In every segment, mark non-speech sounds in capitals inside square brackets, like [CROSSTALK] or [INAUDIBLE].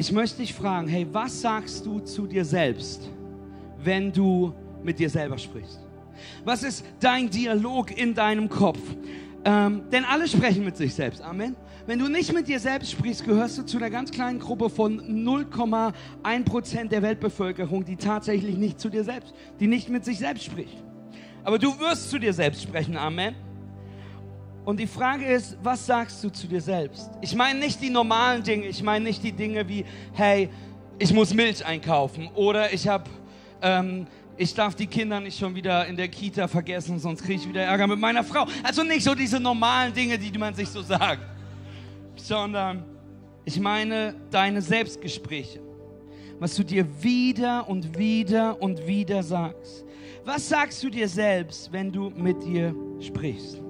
Ich möchte dich fragen, hey, was sagst du zu dir selbst, wenn du mit dir selber sprichst? Was ist dein Dialog in deinem Kopf? Ähm, denn alle sprechen mit sich selbst. Amen. Wenn du nicht mit dir selbst sprichst, gehörst du zu einer ganz kleinen Gruppe von 0,1 Prozent der Weltbevölkerung, die tatsächlich nicht zu dir selbst, die nicht mit sich selbst spricht. Aber du wirst zu dir selbst sprechen. Amen. Und die Frage ist, was sagst du zu dir selbst? Ich meine nicht die normalen Dinge, ich meine nicht die Dinge wie, hey, ich muss Milch einkaufen oder ich habe, ähm, ich darf die Kinder nicht schon wieder in der Kita vergessen, sonst kriege ich wieder Ärger mit meiner Frau. Also nicht so diese normalen Dinge, die man sich so sagt, sondern ich meine deine Selbstgespräche, was du dir wieder und wieder und wieder sagst. Was sagst du dir selbst, wenn du mit dir sprichst?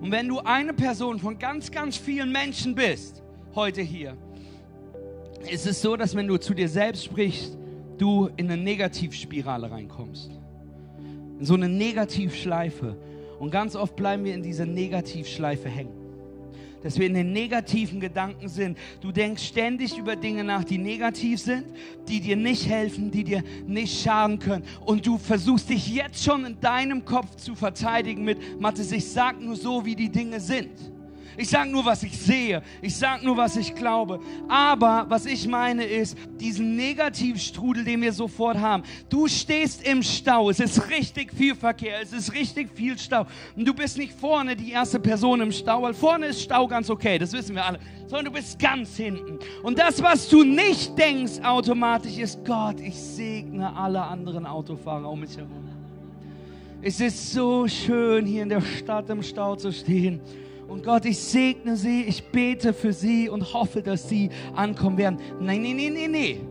Und wenn du eine Person von ganz, ganz vielen Menschen bist, heute hier, ist es so, dass wenn du zu dir selbst sprichst, du in eine Negativspirale reinkommst. In so eine Negativschleife. Und ganz oft bleiben wir in dieser Negativschleife hängen dass wir in den negativen Gedanken sind. Du denkst ständig über Dinge nach, die negativ sind, die dir nicht helfen, die dir nicht schaden können. Und du versuchst dich jetzt schon in deinem Kopf zu verteidigen mit, Mathis, ich sag nur so, wie die Dinge sind. Ich sage nur, was ich sehe. Ich sage nur, was ich glaube. Aber was ich meine ist, diesen Negativstrudel, den wir sofort haben. Du stehst im Stau. Es ist richtig viel Verkehr. Es ist richtig viel Stau. Und du bist nicht vorne die erste Person im Stau, weil vorne ist Stau ganz okay. Das wissen wir alle. Sondern du bist ganz hinten. Und das, was du nicht denkst automatisch, ist Gott, ich segne alle anderen Autofahrer um mich herum. Es ist so schön, hier in der Stadt im Stau zu stehen. Und Gott, ich segne sie, ich bete für sie und hoffe, dass sie ankommen werden. Nein, nein, nein, nein, nein.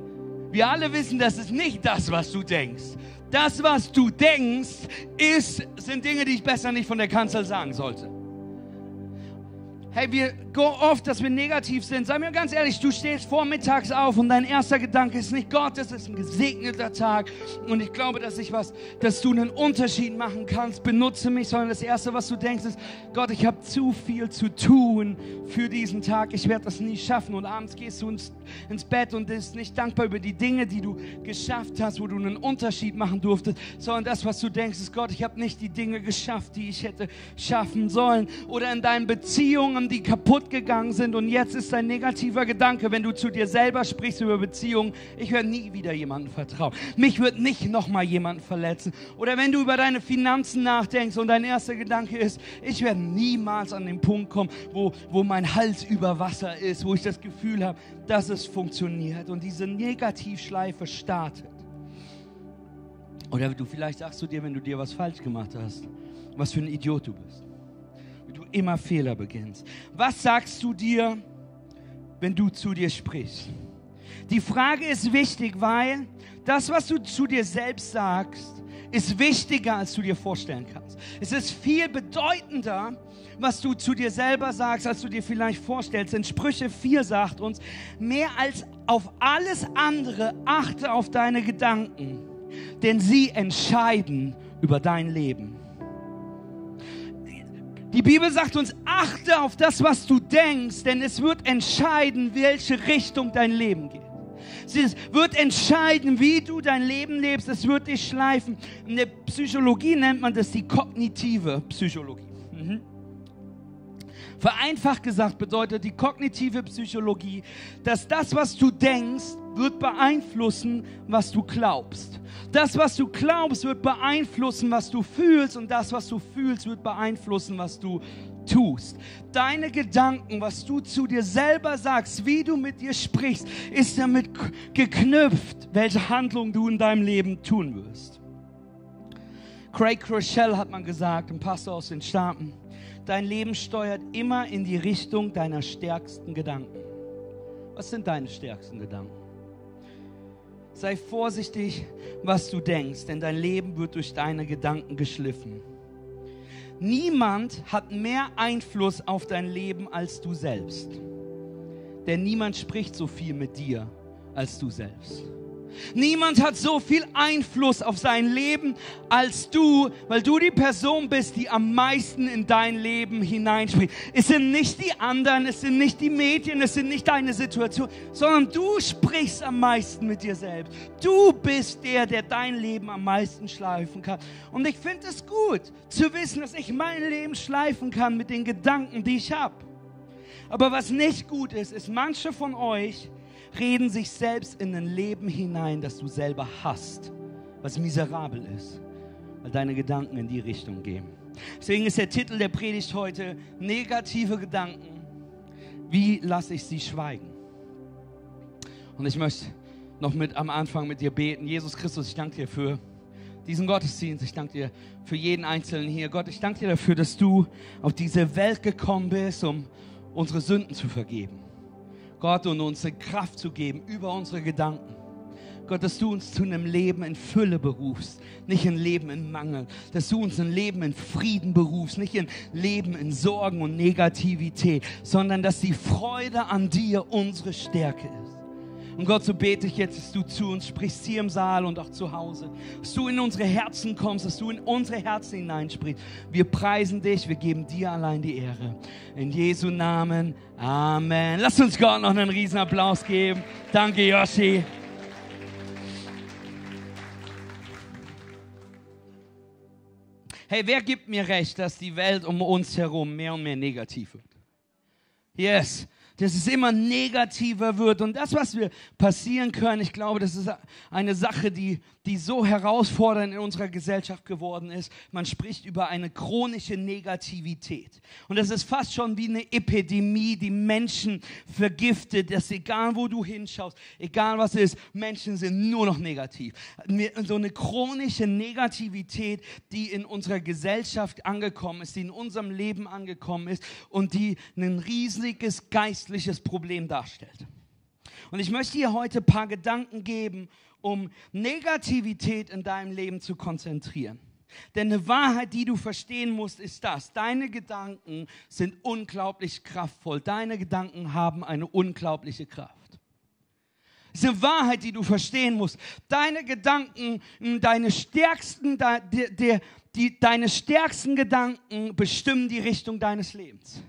Wir alle wissen, das ist nicht das, was du denkst. Das, was du denkst, ist, sind Dinge, die ich besser nicht von der Kanzel sagen sollte. Hey, wir go oft, dass wir negativ sind. Sei mir ganz ehrlich, du stehst vormittags auf und dein erster Gedanke ist nicht Gott, es ist ein gesegneter Tag und ich glaube, dass ich was, dass du einen Unterschied machen kannst. Benutze mich, sondern das erste, was du denkst, ist Gott, ich habe zu viel zu tun für diesen Tag. Ich werde das nie schaffen und abends gehst du ins, ins Bett und bist nicht dankbar über die Dinge, die du geschafft hast, wo du einen Unterschied machen durftest, sondern das, was du denkst, ist Gott, ich habe nicht die Dinge geschafft, die ich hätte schaffen sollen. Oder in deinen Beziehungen die kaputt gegangen sind und jetzt ist ein negativer Gedanke, wenn du zu dir selber sprichst über Beziehungen, ich werde nie wieder jemandem vertrauen. Mich wird nicht nochmal jemand verletzen. Oder wenn du über deine Finanzen nachdenkst und dein erster Gedanke ist, ich werde niemals an den Punkt kommen, wo, wo mein Hals über Wasser ist, wo ich das Gefühl habe, dass es funktioniert und diese Negativschleife startet. Oder du vielleicht sagst du dir, wenn du dir was falsch gemacht hast, was für ein Idiot du bist immer Fehler beginnst. Was sagst du dir, wenn du zu dir sprichst? Die Frage ist wichtig, weil das, was du zu dir selbst sagst, ist wichtiger, als du dir vorstellen kannst. Es ist viel bedeutender, was du zu dir selber sagst, als du dir vielleicht vorstellst. In Sprüche 4 sagt uns, mehr als auf alles andere achte auf deine Gedanken, denn sie entscheiden über dein Leben. Die Bibel sagt uns, achte auf das, was du denkst, denn es wird entscheiden, welche Richtung dein Leben geht. Es wird entscheiden, wie du dein Leben lebst. Es wird dich schleifen. In der Psychologie nennt man das die kognitive Psychologie. Mhm. Vereinfacht gesagt bedeutet die kognitive Psychologie, dass das, was du denkst, wird beeinflussen, was du glaubst. Das, was du glaubst, wird beeinflussen, was du fühlst und das, was du fühlst, wird beeinflussen, was du tust. Deine Gedanken, was du zu dir selber sagst, wie du mit dir sprichst, ist damit geknüpft, welche Handlung du in deinem Leben tun wirst. Craig Rochelle hat man gesagt, ein Pastor aus den Staaten, dein Leben steuert immer in die Richtung deiner stärksten Gedanken. Was sind deine stärksten Gedanken? Sei vorsichtig, was du denkst, denn dein Leben wird durch deine Gedanken geschliffen. Niemand hat mehr Einfluss auf dein Leben als du selbst. Denn niemand spricht so viel mit dir als du selbst. Niemand hat so viel Einfluss auf sein Leben als du, weil du die Person bist, die am meisten in dein Leben hineinspricht. Es sind nicht die anderen, es sind nicht die Medien, es sind nicht deine Situation, sondern du sprichst am meisten mit dir selbst. Du bist der, der dein Leben am meisten schleifen kann. Und ich finde es gut zu wissen, dass ich mein Leben schleifen kann mit den Gedanken, die ich habe. Aber was nicht gut ist, ist, manche von euch reden sich selbst in ein Leben hinein, das du selber hast, was miserabel ist, weil deine Gedanken in die Richtung gehen. Deswegen ist der Titel der Predigt heute negative Gedanken. Wie lasse ich sie schweigen? Und ich möchte noch mit am Anfang mit dir beten. Jesus Christus, ich danke dir für diesen Gottesdienst. Ich danke dir für jeden Einzelnen hier. Gott, ich danke dir dafür, dass du auf diese Welt gekommen bist, um unsere Sünden zu vergeben. Gott, und uns Kraft zu geben über unsere Gedanken. Gott, dass du uns zu einem Leben in Fülle berufst, nicht ein Leben in Mangel. Dass du uns ein Leben in Frieden berufst, nicht ein Leben in Sorgen und Negativität, sondern dass die Freude an dir unsere Stärke ist. Und Gott, so bete ich jetzt, dass du zu uns sprichst, hier im Saal und auch zu Hause. Dass du in unsere Herzen kommst, dass du in unsere Herzen hineinsprichst. Wir preisen dich, wir geben dir allein die Ehre. In Jesu Namen. Amen. Lass uns Gott noch einen riesen Applaus geben. Danke, Yoshi. Hey, wer gibt mir recht, dass die Welt um uns herum mehr und mehr negativ wird? Yes dass es immer negativer wird. Und das, was wir passieren können, ich glaube, das ist eine Sache, die, die so herausfordernd in unserer Gesellschaft geworden ist. Man spricht über eine chronische Negativität. Und das ist fast schon wie eine Epidemie, die Menschen vergiftet, dass egal wo du hinschaust, egal was ist, Menschen sind nur noch negativ. So eine chronische Negativität, die in unserer Gesellschaft angekommen ist, die in unserem Leben angekommen ist und die ein riesiges geistliches Problem darstellt. Und ich möchte dir heute ein paar Gedanken geben, um Negativität in deinem Leben zu konzentrieren. Denn eine Wahrheit, die du verstehen musst, ist das. Deine Gedanken sind unglaublich kraftvoll. Deine Gedanken haben eine unglaubliche Kraft. Das ist eine Wahrheit, die du verstehen musst. Deine Gedanken, deine stärksten, de, de, die, deine stärksten Gedanken bestimmen die Richtung deines Lebens.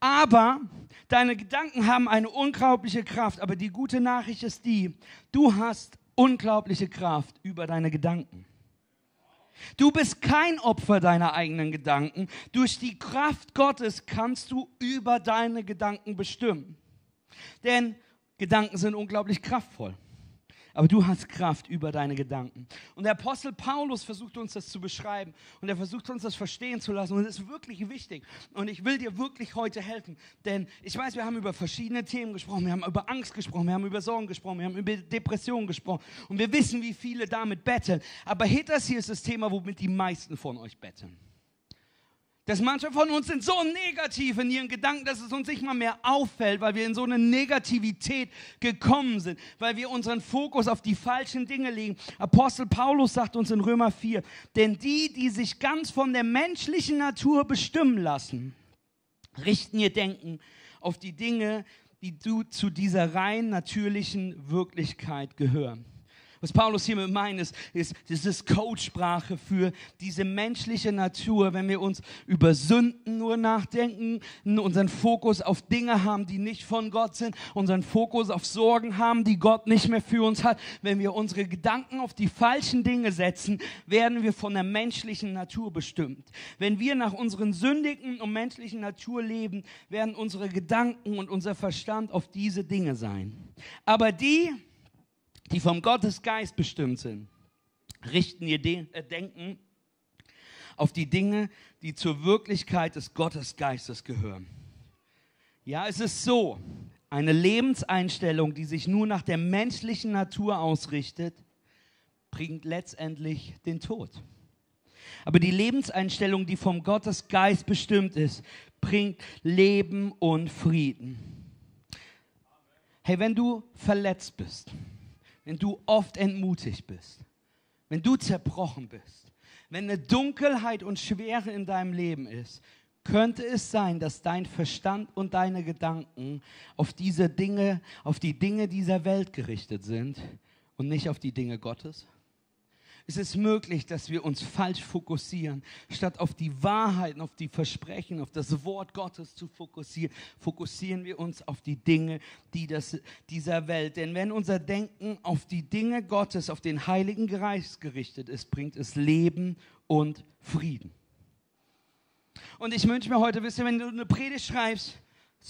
Aber deine Gedanken haben eine unglaubliche Kraft. Aber die gute Nachricht ist die, du hast unglaubliche Kraft über deine Gedanken. Du bist kein Opfer deiner eigenen Gedanken. Durch die Kraft Gottes kannst du über deine Gedanken bestimmen. Denn Gedanken sind unglaublich kraftvoll aber du hast Kraft über deine Gedanken. Und der Apostel Paulus versucht uns das zu beschreiben und er versucht uns das verstehen zu lassen und das ist wirklich wichtig. Und ich will dir wirklich heute helfen, denn ich weiß, wir haben über verschiedene Themen gesprochen, wir haben über Angst gesprochen, wir haben über Sorgen gesprochen, wir haben über Depressionen gesprochen und wir wissen, wie viele damit betteln. Aber das hier ist das Thema, womit die meisten von euch betteln. Dass manche von uns sind so negativ in ihren Gedanken, dass es uns nicht mal mehr auffällt, weil wir in so eine Negativität gekommen sind, weil wir unseren Fokus auf die falschen Dinge legen. Apostel Paulus sagt uns in Römer 4, denn die, die sich ganz von der menschlichen Natur bestimmen lassen, richten ihr Denken auf die Dinge, die zu dieser rein natürlichen Wirklichkeit gehören. Was Paulus hier mit meint, ist, ist, das ist Codesprache für diese menschliche Natur, wenn wir uns über Sünden nur nachdenken, unseren Fokus auf Dinge haben, die nicht von Gott sind, unseren Fokus auf Sorgen haben, die Gott nicht mehr für uns hat. Wenn wir unsere Gedanken auf die falschen Dinge setzen, werden wir von der menschlichen Natur bestimmt. Wenn wir nach unseren sündigen und menschlichen Natur leben, werden unsere Gedanken und unser Verstand auf diese Dinge sein. Aber die, die vom Gottesgeist bestimmt sind, richten ihr De äh, Denken auf die Dinge, die zur Wirklichkeit des Gottesgeistes gehören. Ja, es ist so, eine Lebenseinstellung, die sich nur nach der menschlichen Natur ausrichtet, bringt letztendlich den Tod. Aber die Lebenseinstellung, die vom Gottesgeist bestimmt ist, bringt Leben und Frieden. Hey, wenn du verletzt bist, wenn du oft entmutigt bist, wenn du zerbrochen bist, wenn eine Dunkelheit und Schwere in deinem Leben ist, könnte es sein, dass dein Verstand und deine Gedanken auf diese Dinge, auf die Dinge dieser Welt gerichtet sind und nicht auf die Dinge Gottes? Es ist möglich, dass wir uns falsch fokussieren. Statt auf die Wahrheiten, auf die Versprechen, auf das Wort Gottes zu fokussieren, fokussieren wir uns auf die Dinge die das, dieser Welt. Denn wenn unser Denken auf die Dinge Gottes, auf den Heiligen Geist gerichtet ist, bringt es Leben und Frieden. Und ich wünsche mir heute, wisst ihr, wenn du eine Predigt schreibst,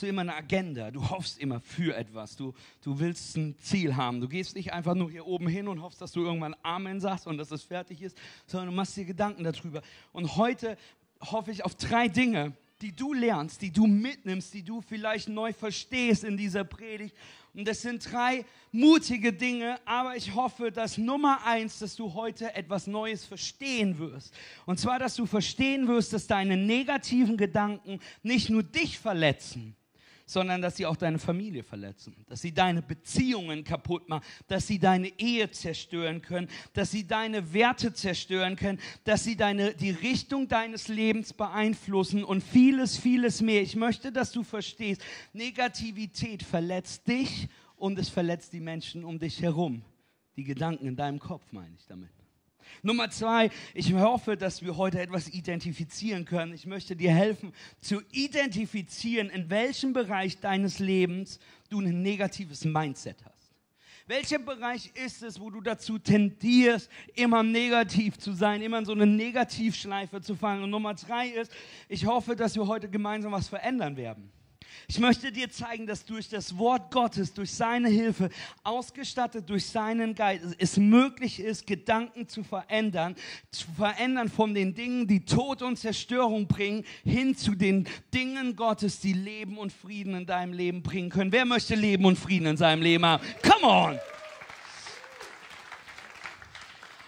du immer eine Agenda. Du hoffst immer für etwas. Du, du willst ein Ziel haben. Du gehst nicht einfach nur hier oben hin und hoffst, dass du irgendwann Amen sagst und dass es fertig ist, sondern du machst dir Gedanken darüber. Und heute hoffe ich auf drei Dinge, die du lernst, die du mitnimmst, die du vielleicht neu verstehst in dieser Predigt. Und das sind drei mutige Dinge, aber ich hoffe, dass Nummer eins, dass du heute etwas Neues verstehen wirst. Und zwar, dass du verstehen wirst, dass deine negativen Gedanken nicht nur dich verletzen, sondern dass sie auch deine Familie verletzen, dass sie deine Beziehungen kaputt machen, dass sie deine Ehe zerstören können, dass sie deine Werte zerstören können, dass sie deine, die Richtung deines Lebens beeinflussen und vieles, vieles mehr. Ich möchte, dass du verstehst, Negativität verletzt dich und es verletzt die Menschen um dich herum. Die Gedanken in deinem Kopf meine ich damit. Nummer zwei, ich hoffe, dass wir heute etwas identifizieren können. Ich möchte dir helfen zu identifizieren, in welchem Bereich deines Lebens du ein negatives Mindset hast. Welcher Bereich ist es, wo du dazu tendierst, immer negativ zu sein, immer in so eine Negativschleife zu fallen? Und Nummer drei ist, ich hoffe, dass wir heute gemeinsam was verändern werden. Ich möchte dir zeigen, dass durch das Wort Gottes, durch seine Hilfe, ausgestattet durch seinen Geist, es möglich ist, Gedanken zu verändern, zu verändern von den Dingen, die Tod und Zerstörung bringen, hin zu den Dingen Gottes, die Leben und Frieden in deinem Leben bringen können. Wer möchte Leben und Frieden in seinem Leben haben? Come on!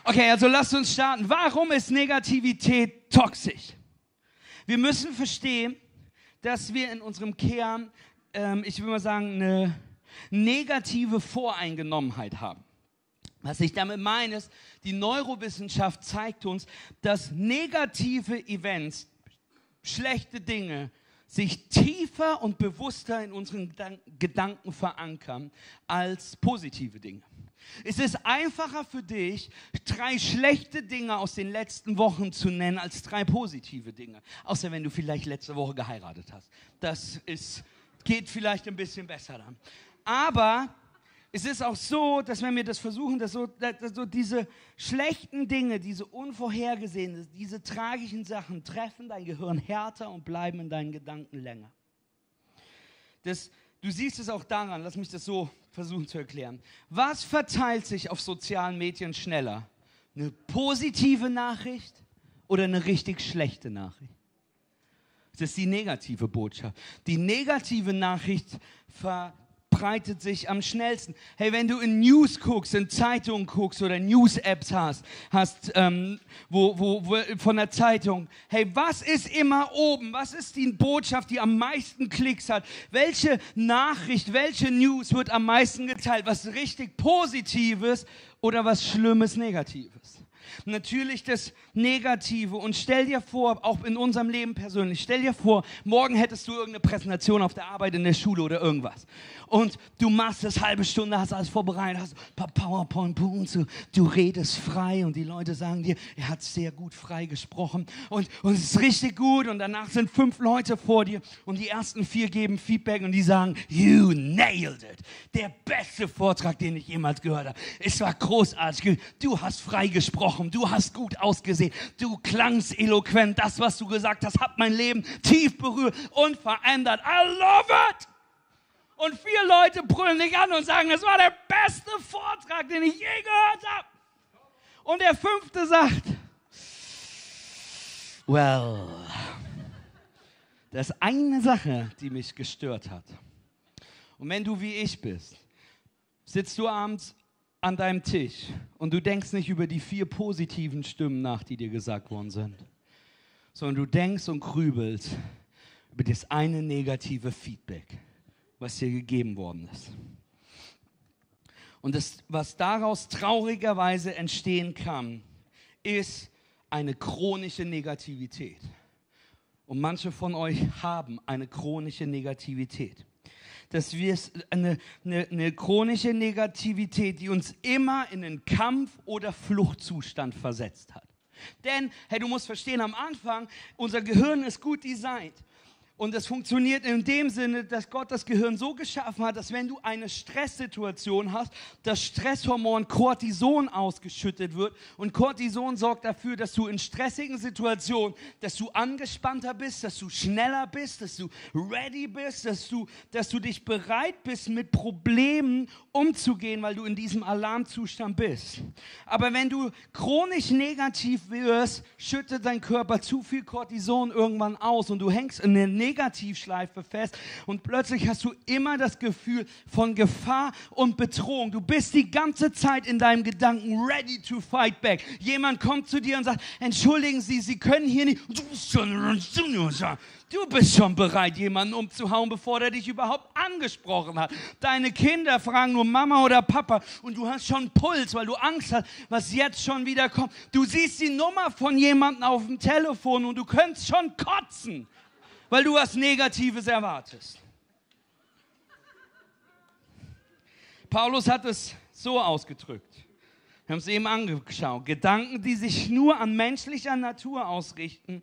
Okay, also lasst uns starten. Warum ist Negativität toxisch? Wir müssen verstehen, dass wir in unserem Kern, ähm, ich will mal sagen, eine negative Voreingenommenheit haben. Was ich damit meine, ist, die Neurowissenschaft zeigt uns, dass negative Events, schlechte Dinge, sich tiefer und bewusster in unseren Gedanken verankern als positive Dinge. Es ist einfacher für dich, drei schlechte Dinge aus den letzten Wochen zu nennen, als drei positive Dinge. Außer wenn du vielleicht letzte Woche geheiratet hast. Das ist, geht vielleicht ein bisschen besser dann. Aber es ist auch so, dass wenn wir das versuchen, dass so, dass so diese schlechten Dinge, diese unvorhergesehenen, diese tragischen Sachen treffen dein Gehirn härter und bleiben in deinen Gedanken länger. Das, du siehst es auch daran, lass mich das so versuchen zu erklären. Was verteilt sich auf sozialen Medien schneller? Eine positive Nachricht oder eine richtig schlechte Nachricht? Das ist die negative Botschaft. Die negative Nachricht ver verbreitet sich am schnellsten. Hey, wenn du in News guckst, in Zeitungen guckst oder News-Apps hast, hast ähm, wo, wo, wo, von der Zeitung, hey, was ist immer oben? Was ist die Botschaft, die am meisten Klicks hat? Welche Nachricht, welche News wird am meisten geteilt? Was richtig Positives oder was Schlimmes, Negatives? Natürlich das Negative. Und stell dir vor, auch in unserem Leben persönlich, stell dir vor, morgen hättest du irgendeine Präsentation auf der Arbeit, in der Schule oder irgendwas. Und du machst das halbe Stunde, hast alles vorbereitet, hast ein paar PowerPoint-Punkte, du, du redest frei und die Leute sagen dir, er hat sehr gut frei gesprochen und, und es ist richtig gut und danach sind fünf Leute vor dir und die ersten vier geben Feedback und die sagen, you nailed it. Der beste Vortrag, den ich jemals gehört habe. Es war großartig. Du hast frei gesprochen du hast gut ausgesehen, du klangst eloquent, das, was du gesagt hast, hat mein Leben tief berührt und verändert. I love it! Und vier Leute brüllen dich an und sagen, es war der beste Vortrag, den ich je gehört habe. Und der fünfte sagt, well, das ist eine Sache, die mich gestört hat. Und wenn du wie ich bist, sitzt du abends an deinem Tisch und du denkst nicht über die vier positiven Stimmen nach, die dir gesagt worden sind, sondern du denkst und grübelst über das eine negative Feedback, was dir gegeben worden ist. Und das, was daraus traurigerweise entstehen kann, ist eine chronische Negativität. Und manche von euch haben eine chronische Negativität. Dass wir eine, eine, eine chronische Negativität, die uns immer in einen Kampf- oder Fluchtzustand versetzt hat. Denn, hey, du musst verstehen, am Anfang, unser Gehirn ist gut designt. Und es funktioniert in dem Sinne, dass Gott das Gehirn so geschaffen hat, dass wenn du eine Stresssituation hast, das Stresshormon Cortison ausgeschüttet wird. Und Cortison sorgt dafür, dass du in stressigen Situationen, dass du angespannter bist, dass du schneller bist, dass du ready bist, dass du, dass du dich bereit bist, mit Problemen umzugehen, weil du in diesem Alarmzustand bist. Aber wenn du chronisch negativ wirst, schüttet dein Körper zu viel Cortison irgendwann aus und du hängst in der Negativschleife fest und plötzlich hast du immer das Gefühl von Gefahr und Bedrohung. Du bist die ganze Zeit in deinem Gedanken ready to fight back. Jemand kommt zu dir und sagt, entschuldigen Sie, Sie können hier nicht. Du bist schon bereit, jemanden umzuhauen, bevor er dich überhaupt angesprochen hat. Deine Kinder fragen nur Mama oder Papa und du hast schon Puls, weil du Angst hast, was jetzt schon wieder kommt. Du siehst die Nummer von jemandem auf dem Telefon und du könntest schon kotzen weil du was Negatives erwartest. Paulus hat es so ausgedrückt. Wir haben es eben angeschaut. Gedanken, die sich nur an menschlicher Natur ausrichten,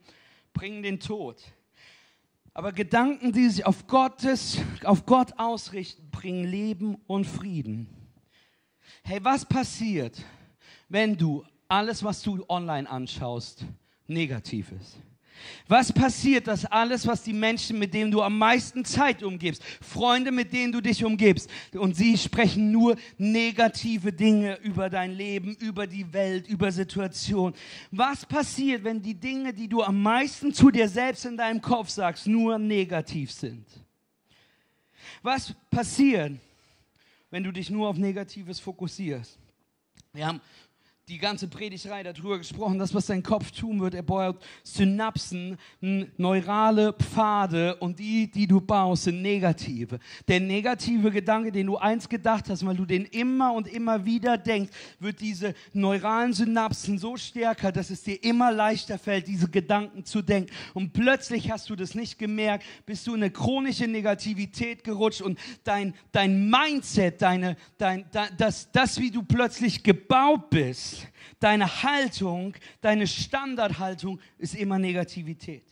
bringen den Tod. Aber Gedanken, die sich auf, Gottes, auf Gott ausrichten, bringen Leben und Frieden. Hey, was passiert, wenn du alles, was du online anschaust, negativ ist? Was passiert, dass alles, was die Menschen, mit denen du am meisten Zeit umgibst, Freunde, mit denen du dich umgibst, und sie sprechen nur negative Dinge über dein Leben, über die Welt, über Situationen. Was passiert, wenn die Dinge, die du am meisten zu dir selbst in deinem Kopf sagst, nur negativ sind? Was passiert, wenn du dich nur auf Negatives fokussierst? Wir haben die ganze Predigtreihe darüber gesprochen, das, was dein Kopf tun wird, er baut Synapsen, neurale Pfade und die, die du baust, sind negative. Der negative Gedanke, den du einst gedacht hast, weil du den immer und immer wieder denkst, wird diese neuralen Synapsen so stärker, dass es dir immer leichter fällt, diese Gedanken zu denken. Und plötzlich hast du das nicht gemerkt, bist du in eine chronische Negativität gerutscht und dein, dein Mindset, deine, dein, das, das, wie du plötzlich gebaut bist, deine Haltung, deine Standardhaltung ist immer Negativität.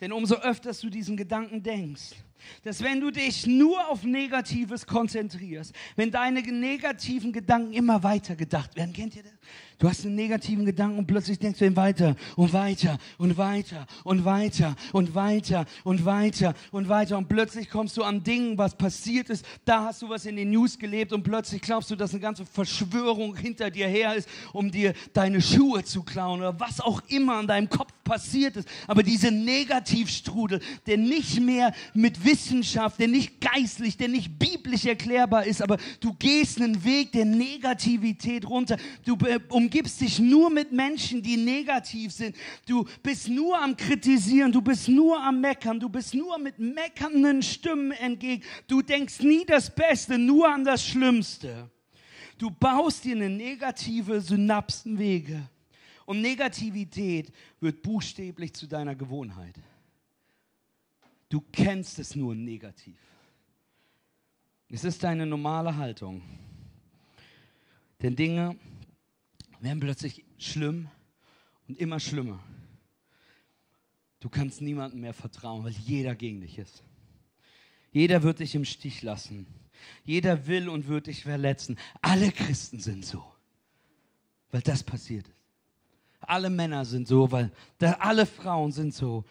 Denn umso öfter du diesen Gedanken denkst, dass wenn du dich nur auf Negatives konzentrierst, wenn deine negativen Gedanken immer weiter gedacht werden, kennt ihr das? Du hast einen negativen Gedanken und plötzlich denkst du ihn weiter und weiter und weiter und weiter und weiter und weiter und weiter und plötzlich kommst du an Dingen, was passiert ist. Da hast du was in den News gelebt und plötzlich glaubst du, dass eine ganze Verschwörung hinter dir her ist, um dir deine Schuhe zu klauen oder was auch immer an deinem Kopf passiert ist. Aber diese Negativstrudel, der nicht mehr mit Wissenschaft, der nicht geistlich, der nicht biblisch erklärbar ist, aber du gehst einen Weg der Negativität runter. Du um umgibst dich nur mit Menschen, die negativ sind. Du bist nur am Kritisieren, du bist nur am Meckern, du bist nur mit meckernden Stimmen entgegen. Du denkst nie das Beste, nur an das Schlimmste. Du baust dir eine negative Synapsenwege. Und Negativität wird buchstäblich zu deiner Gewohnheit. Du kennst es nur negativ. Es ist deine normale Haltung. Denn Dinge, werden plötzlich schlimm und immer schlimmer. Du kannst niemandem mehr vertrauen, weil jeder gegen dich ist. Jeder wird dich im Stich lassen. Jeder will und wird dich verletzen. Alle Christen sind so, weil das passiert ist. Alle Männer sind so, weil alle Frauen sind so.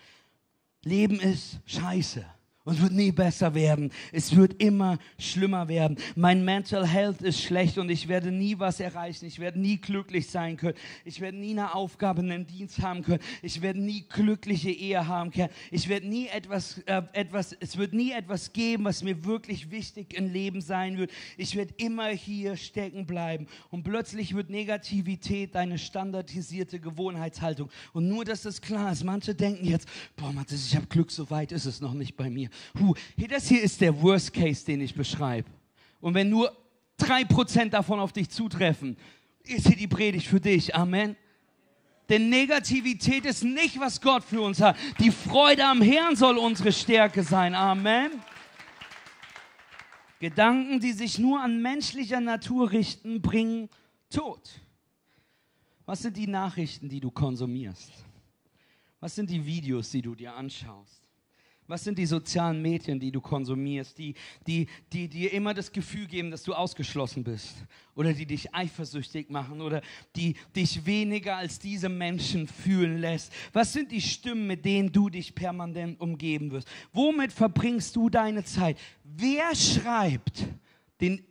Leben ist scheiße und wird nie besser werden. Es wird immer schlimmer werden. Mein Mental Health ist schlecht und ich werde nie was erreichen. Ich werde nie glücklich sein können. Ich werde nie eine Aufgabe in einem Dienst haben können. Ich werde nie glückliche Ehe haben können. Ich werde nie etwas, äh, etwas, es wird nie etwas geben, was mir wirklich wichtig im Leben sein wird. Ich werde immer hier stecken bleiben. Und plötzlich wird Negativität eine standardisierte Gewohnheitshaltung. Und nur, dass das klar ist. Manche denken jetzt, boah, Matthias, ich habe Glück, so weit ist es noch nicht bei mir. Huh, das hier ist der Worst Case, den ich beschreibe. Und wenn nur drei Prozent davon auf dich zutreffen, ist hier die Predigt für dich. Amen. Denn Negativität ist nicht, was Gott für uns hat. Die Freude am Herrn soll unsere Stärke sein. Amen. Gedanken, die sich nur an menschlicher Natur richten, bringen Tod. Was sind die Nachrichten, die du konsumierst? Was sind die Videos, die du dir anschaust? Was sind die sozialen Medien, die du konsumierst, die, die, die dir immer das Gefühl geben, dass du ausgeschlossen bist? Oder die dich eifersüchtig machen oder die dich weniger als diese Menschen fühlen lässt? Was sind die Stimmen, mit denen du dich permanent umgeben wirst? Womit verbringst du deine Zeit? Wer schreibt den,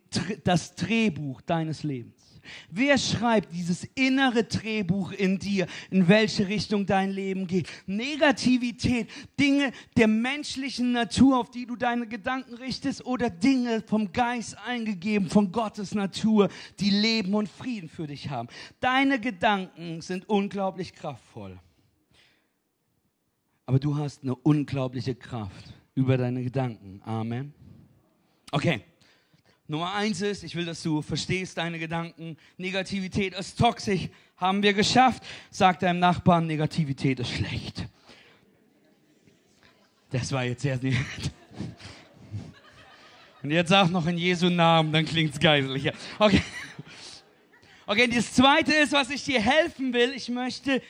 das Drehbuch deines Lebens? Wer schreibt dieses innere Drehbuch in dir, in welche Richtung dein Leben geht? Negativität, Dinge der menschlichen Natur, auf die du deine Gedanken richtest, oder Dinge vom Geist eingegeben, von Gottes Natur, die Leben und Frieden für dich haben. Deine Gedanken sind unglaublich kraftvoll. Aber du hast eine unglaubliche Kraft über deine Gedanken. Amen. Okay. Nummer eins ist, ich will, dass du verstehst deine Gedanken. Negativität ist toxisch. Haben wir geschafft. Sag deinem Nachbarn, Negativität ist schlecht. Das war jetzt sehr nett. Und jetzt sag noch in Jesu Namen, dann klingt's geistlicher. Okay. Okay, das zweite ist, was ich dir helfen will. Ich möchte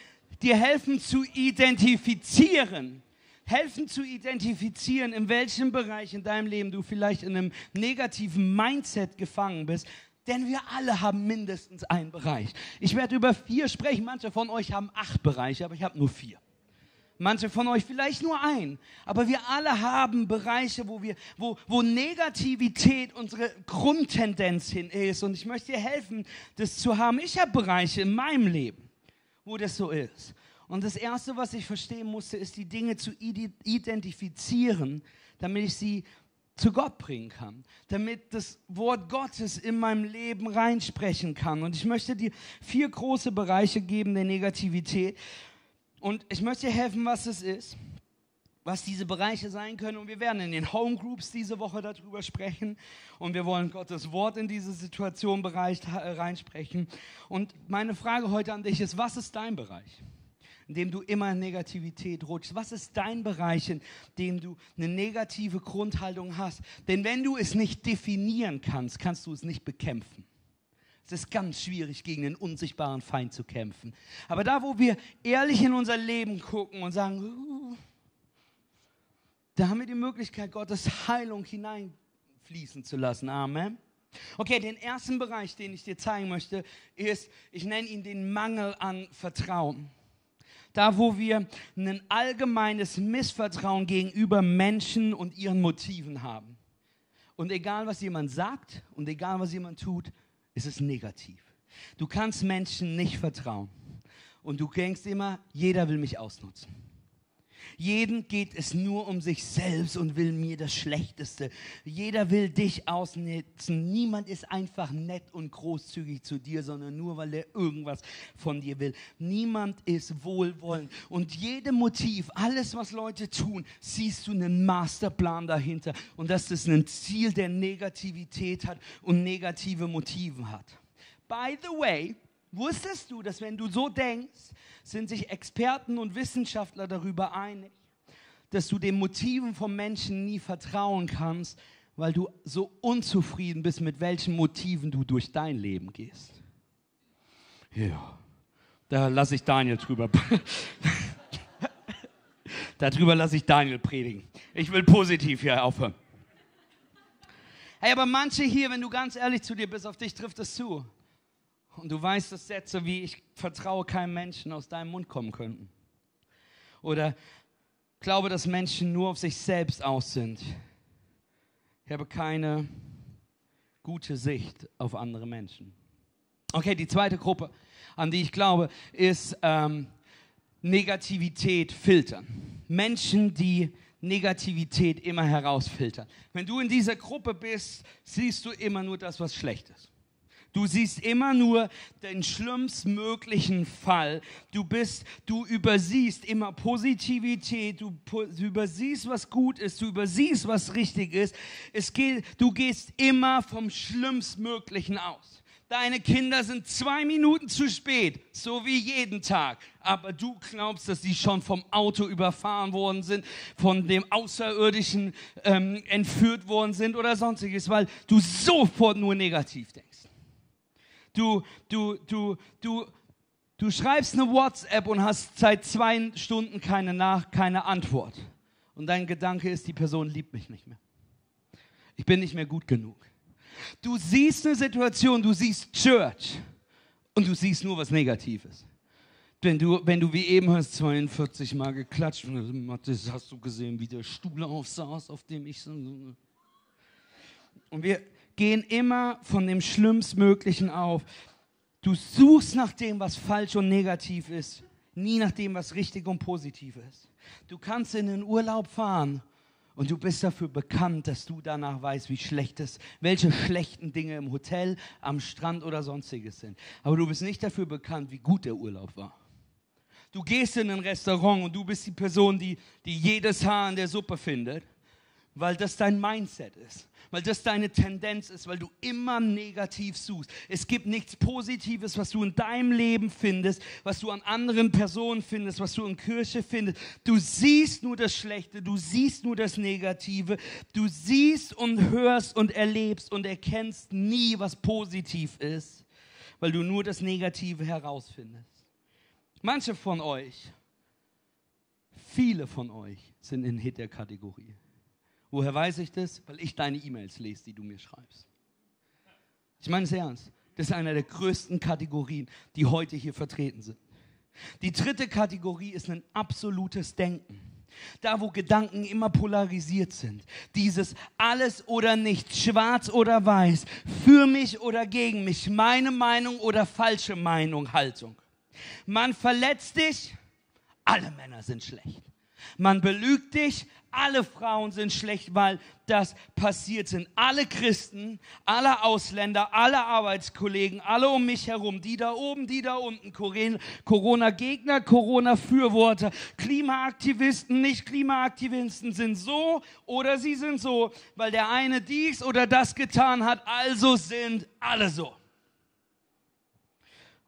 dir helfen zu identifizieren helfen zu identifizieren, in welchem Bereich in deinem Leben du vielleicht in einem negativen Mindset gefangen bist. Denn wir alle haben mindestens einen Bereich. Ich werde über vier sprechen. Manche von euch haben acht Bereiche, aber ich habe nur vier. Manche von euch vielleicht nur ein. Aber wir alle haben Bereiche, wo, wir, wo, wo Negativität unsere Grundtendenz hin ist. Und ich möchte dir helfen, das zu haben. Ich habe Bereiche in meinem Leben, wo das so ist. Und das Erste, was ich verstehen musste, ist die Dinge zu identifizieren, damit ich sie zu Gott bringen kann, damit das Wort Gottes in meinem Leben reinsprechen kann. Und ich möchte dir vier große Bereiche geben der Negativität. Und ich möchte dir helfen, was es ist, was diese Bereiche sein können. Und wir werden in den Homegroups diese Woche darüber sprechen. Und wir wollen Gottes Wort in diese Situation Bereich reinsprechen. Und meine Frage heute an dich ist, was ist dein Bereich? In dem du immer in Negativität rutschst? Was ist dein Bereich, in dem du eine negative Grundhaltung hast? Denn wenn du es nicht definieren kannst, kannst du es nicht bekämpfen. Es ist ganz schwierig, gegen den unsichtbaren Feind zu kämpfen. Aber da, wo wir ehrlich in unser Leben gucken und sagen, uh, da haben wir die Möglichkeit, Gottes Heilung hineinfließen zu lassen. Amen. Okay, den ersten Bereich, den ich dir zeigen möchte, ist, ich nenne ihn den Mangel an Vertrauen da wo wir ein allgemeines Missvertrauen gegenüber Menschen und ihren Motiven haben. Und egal, was jemand sagt und egal, was jemand tut, ist es negativ. Du kannst Menschen nicht vertrauen. Und du denkst immer, jeder will mich ausnutzen. Jeden geht es nur um sich selbst und will mir das Schlechteste. Jeder will dich ausnutzen. Niemand ist einfach nett und großzügig zu dir, sondern nur, weil er irgendwas von dir will. Niemand ist wohlwollend. Und jedem Motiv, alles, was Leute tun, siehst du einen Masterplan dahinter. Und das ein Ziel der Negativität hat und negative Motiven hat. By the way, Wusstest du, dass wenn du so denkst, sind sich Experten und Wissenschaftler darüber einig, dass du den Motiven von Menschen nie vertrauen kannst, weil du so unzufrieden bist, mit welchen Motiven du durch dein Leben gehst? Ja, da lasse ich Daniel drüber. [LAUGHS] Darüber lasse ich Daniel predigen. Ich will positiv hier aufhören. Hey, aber manche hier, wenn du ganz ehrlich zu dir bist, auf dich trifft es zu. Und du weißt, dass Sätze wie ich vertraue keinem Menschen aus deinem Mund kommen könnten. Oder glaube, dass Menschen nur auf sich selbst aus sind. Ich habe keine gute Sicht auf andere Menschen. Okay, die zweite Gruppe, an die ich glaube, ist ähm, Negativität filtern. Menschen, die Negativität immer herausfiltern. Wenn du in dieser Gruppe bist, siehst du immer nur das, was schlecht ist. Du siehst immer nur den schlimmstmöglichen Fall. Du bist, du übersiehst immer Positivität. Du, du, übersiehst, was gut ist. Du übersiehst, was richtig ist. Es geht, du gehst immer vom schlimmstmöglichen aus. Deine Kinder sind zwei Minuten zu spät, so wie jeden Tag. Aber du glaubst, dass sie schon vom Auto überfahren worden sind, von dem Außerirdischen ähm, entführt worden sind oder sonstiges, weil du sofort nur negativ denkst. Du, du, du, du, du schreibst eine WhatsApp und hast seit zwei Stunden keine, Nach keine Antwort. Und dein Gedanke ist, die Person liebt mich nicht mehr. Ich bin nicht mehr gut genug. Du siehst eine Situation, du siehst Church und du siehst nur was Negatives. Wenn du, wenn du wie eben hast 42 Mal geklatscht und Mathis, hast du gesehen, wie der Stuhl aufsaß, auf dem ich so. Und wir gehen immer von dem Schlimmstmöglichen auf. Du suchst nach dem, was falsch und negativ ist, nie nach dem, was richtig und positiv ist. Du kannst in den Urlaub fahren und du bist dafür bekannt, dass du danach weißt, wie schlecht es, welche schlechten Dinge im Hotel, am Strand oder sonstiges sind. Aber du bist nicht dafür bekannt, wie gut der Urlaub war. Du gehst in ein Restaurant und du bist die Person, die, die jedes Haar in der Suppe findet, weil das dein Mindset ist weil das deine Tendenz ist, weil du immer negativ suchst. Es gibt nichts Positives, was du in deinem Leben findest, was du an anderen Personen findest, was du in Kirche findest. Du siehst nur das Schlechte, du siehst nur das Negative, du siehst und hörst und erlebst und erkennst nie, was positiv ist, weil du nur das Negative herausfindest. Manche von euch, viele von euch sind in Hit-Kategorie. Woher weiß ich das? Weil ich deine E-Mails lese, die du mir schreibst. Ich meine es ernst. Das ist eine der größten Kategorien, die heute hier vertreten sind. Die dritte Kategorie ist ein absolutes Denken. Da, wo Gedanken immer polarisiert sind. Dieses alles oder nichts, schwarz oder weiß, für mich oder gegen mich, meine Meinung oder falsche Meinung, Haltung. Man verletzt dich, alle Männer sind schlecht. Man belügt dich, alle Frauen sind schlecht, weil das passiert sind. Alle Christen, alle Ausländer, alle Arbeitskollegen, alle um mich herum, die da oben, die da unten, Corona-Gegner, Corona-Fürworter, Klimaaktivisten, nicht Klimaaktivisten sind so oder sie sind so, weil der eine dies oder das getan hat, also sind alle so.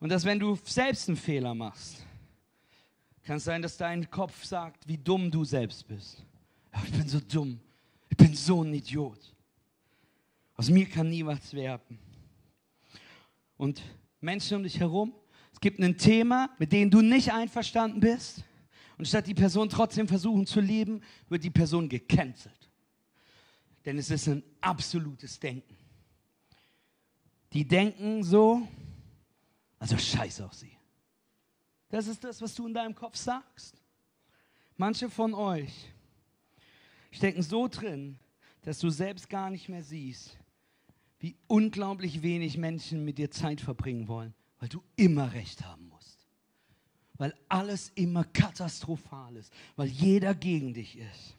Und dass wenn du selbst einen Fehler machst, kann es sein, dass dein Kopf sagt, wie dumm du selbst bist. Ich bin so dumm. Ich bin so ein Idiot. Aus mir kann nie was werden. Und Menschen um dich herum, es gibt ein Thema, mit dem du nicht einverstanden bist. Und statt die Person trotzdem versuchen zu leben, wird die Person gecancelt. Denn es ist ein absolutes Denken. Die denken so, also scheiß auf sie. Das ist das, was du in deinem Kopf sagst. Manche von euch stecken so drin, dass du selbst gar nicht mehr siehst, wie unglaublich wenig Menschen mit dir Zeit verbringen wollen, weil du immer recht haben musst. Weil alles immer katastrophal ist, weil jeder gegen dich ist.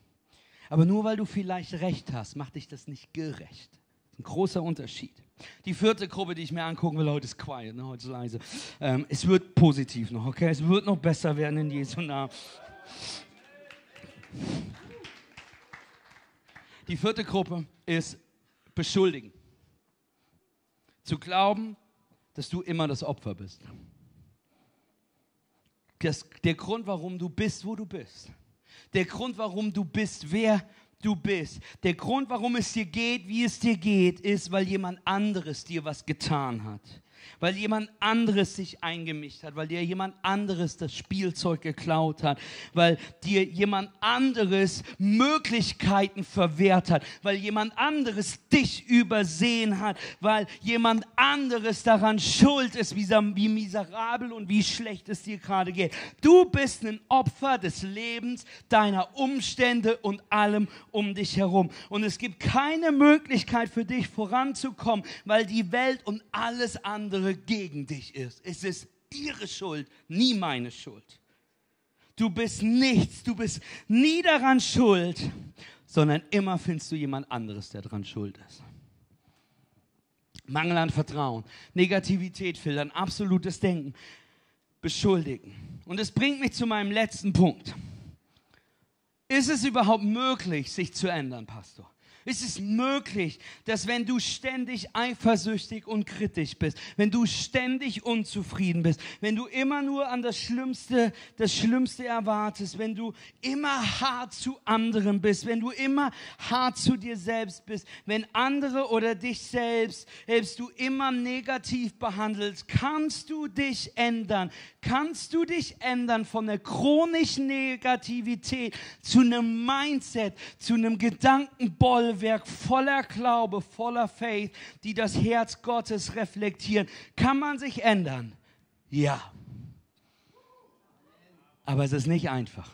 Aber nur weil du vielleicht recht hast, macht dich das nicht gerecht. Ein großer Unterschied. Die vierte Gruppe, die ich mir angucken will, heute ist quiet, ne, heute ist leise. Ähm, es wird positiv noch, okay? Es wird noch besser werden in Jesu Namen. Die vierte Gruppe ist beschuldigen. Zu glauben, dass du immer das Opfer bist. Das, der Grund, warum du bist, wo du bist. Der Grund, warum du bist, wer du bist. Der Grund, warum es dir geht, wie es dir geht, ist, weil jemand anderes dir was getan hat weil jemand anderes sich eingemischt hat, weil dir jemand anderes das Spielzeug geklaut hat, weil dir jemand anderes Möglichkeiten verwehrt hat, weil jemand anderes dich übersehen hat, weil jemand anderes daran schuld ist, wie, wie miserabel und wie schlecht es dir gerade geht. Du bist ein Opfer des Lebens, deiner Umstände und allem um dich herum. Und es gibt keine Möglichkeit für dich voranzukommen, weil die Welt und alles andere andere gegen dich ist. Es ist ihre Schuld, nie meine Schuld. Du bist nichts, du bist nie daran schuld, sondern immer findest du jemand anderes, der daran schuld ist. Mangel an Vertrauen, Negativität filtern, absolutes Denken, beschuldigen. Und es bringt mich zu meinem letzten Punkt. Ist es überhaupt möglich, sich zu ändern, Pastor? Ist es möglich, dass wenn du ständig eifersüchtig und kritisch bist, wenn du ständig unzufrieden bist, wenn du immer nur an das Schlimmste, das Schlimmste erwartest, wenn du immer hart zu anderen bist, wenn du immer hart zu dir selbst bist, wenn andere oder dich selbst, selbst du immer negativ behandelst, kannst du dich ändern? Kannst du dich ändern von der chronischen Negativität zu einem Mindset, zu einem Gedankenboll Bollwerk voller Glaube, voller Faith, die das Herz Gottes reflektieren. Kann man sich ändern? Ja. Aber es ist nicht einfach.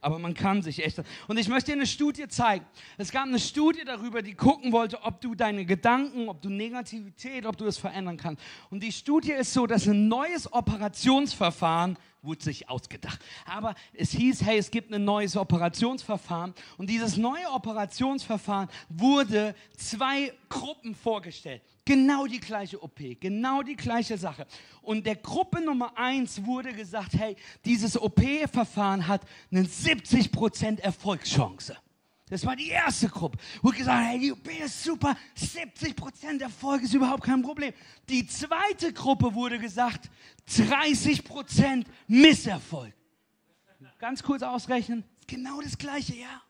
Aber man kann sich echt. Und ich möchte dir eine Studie zeigen. Es gab eine Studie darüber, die gucken wollte, ob du deine Gedanken, ob du Negativität, ob du es verändern kannst. Und die Studie ist so, dass ein neues Operationsverfahren wurde sich ausgedacht. Aber es hieß, hey, es gibt ein neues Operationsverfahren. Und dieses neue Operationsverfahren wurde zwei Gruppen vorgestellt. Genau die gleiche OP, genau die gleiche Sache. Und der Gruppe Nummer eins wurde gesagt, hey, dieses OP-Verfahren hat eine 70% Erfolgschance. Das war die erste Gruppe. Wurde gesagt, hey, die OP ist super, 70% Erfolg ist überhaupt kein Problem. Die zweite Gruppe wurde gesagt, 30% Misserfolg. Ganz kurz ausrechnen, genau das gleiche, ja.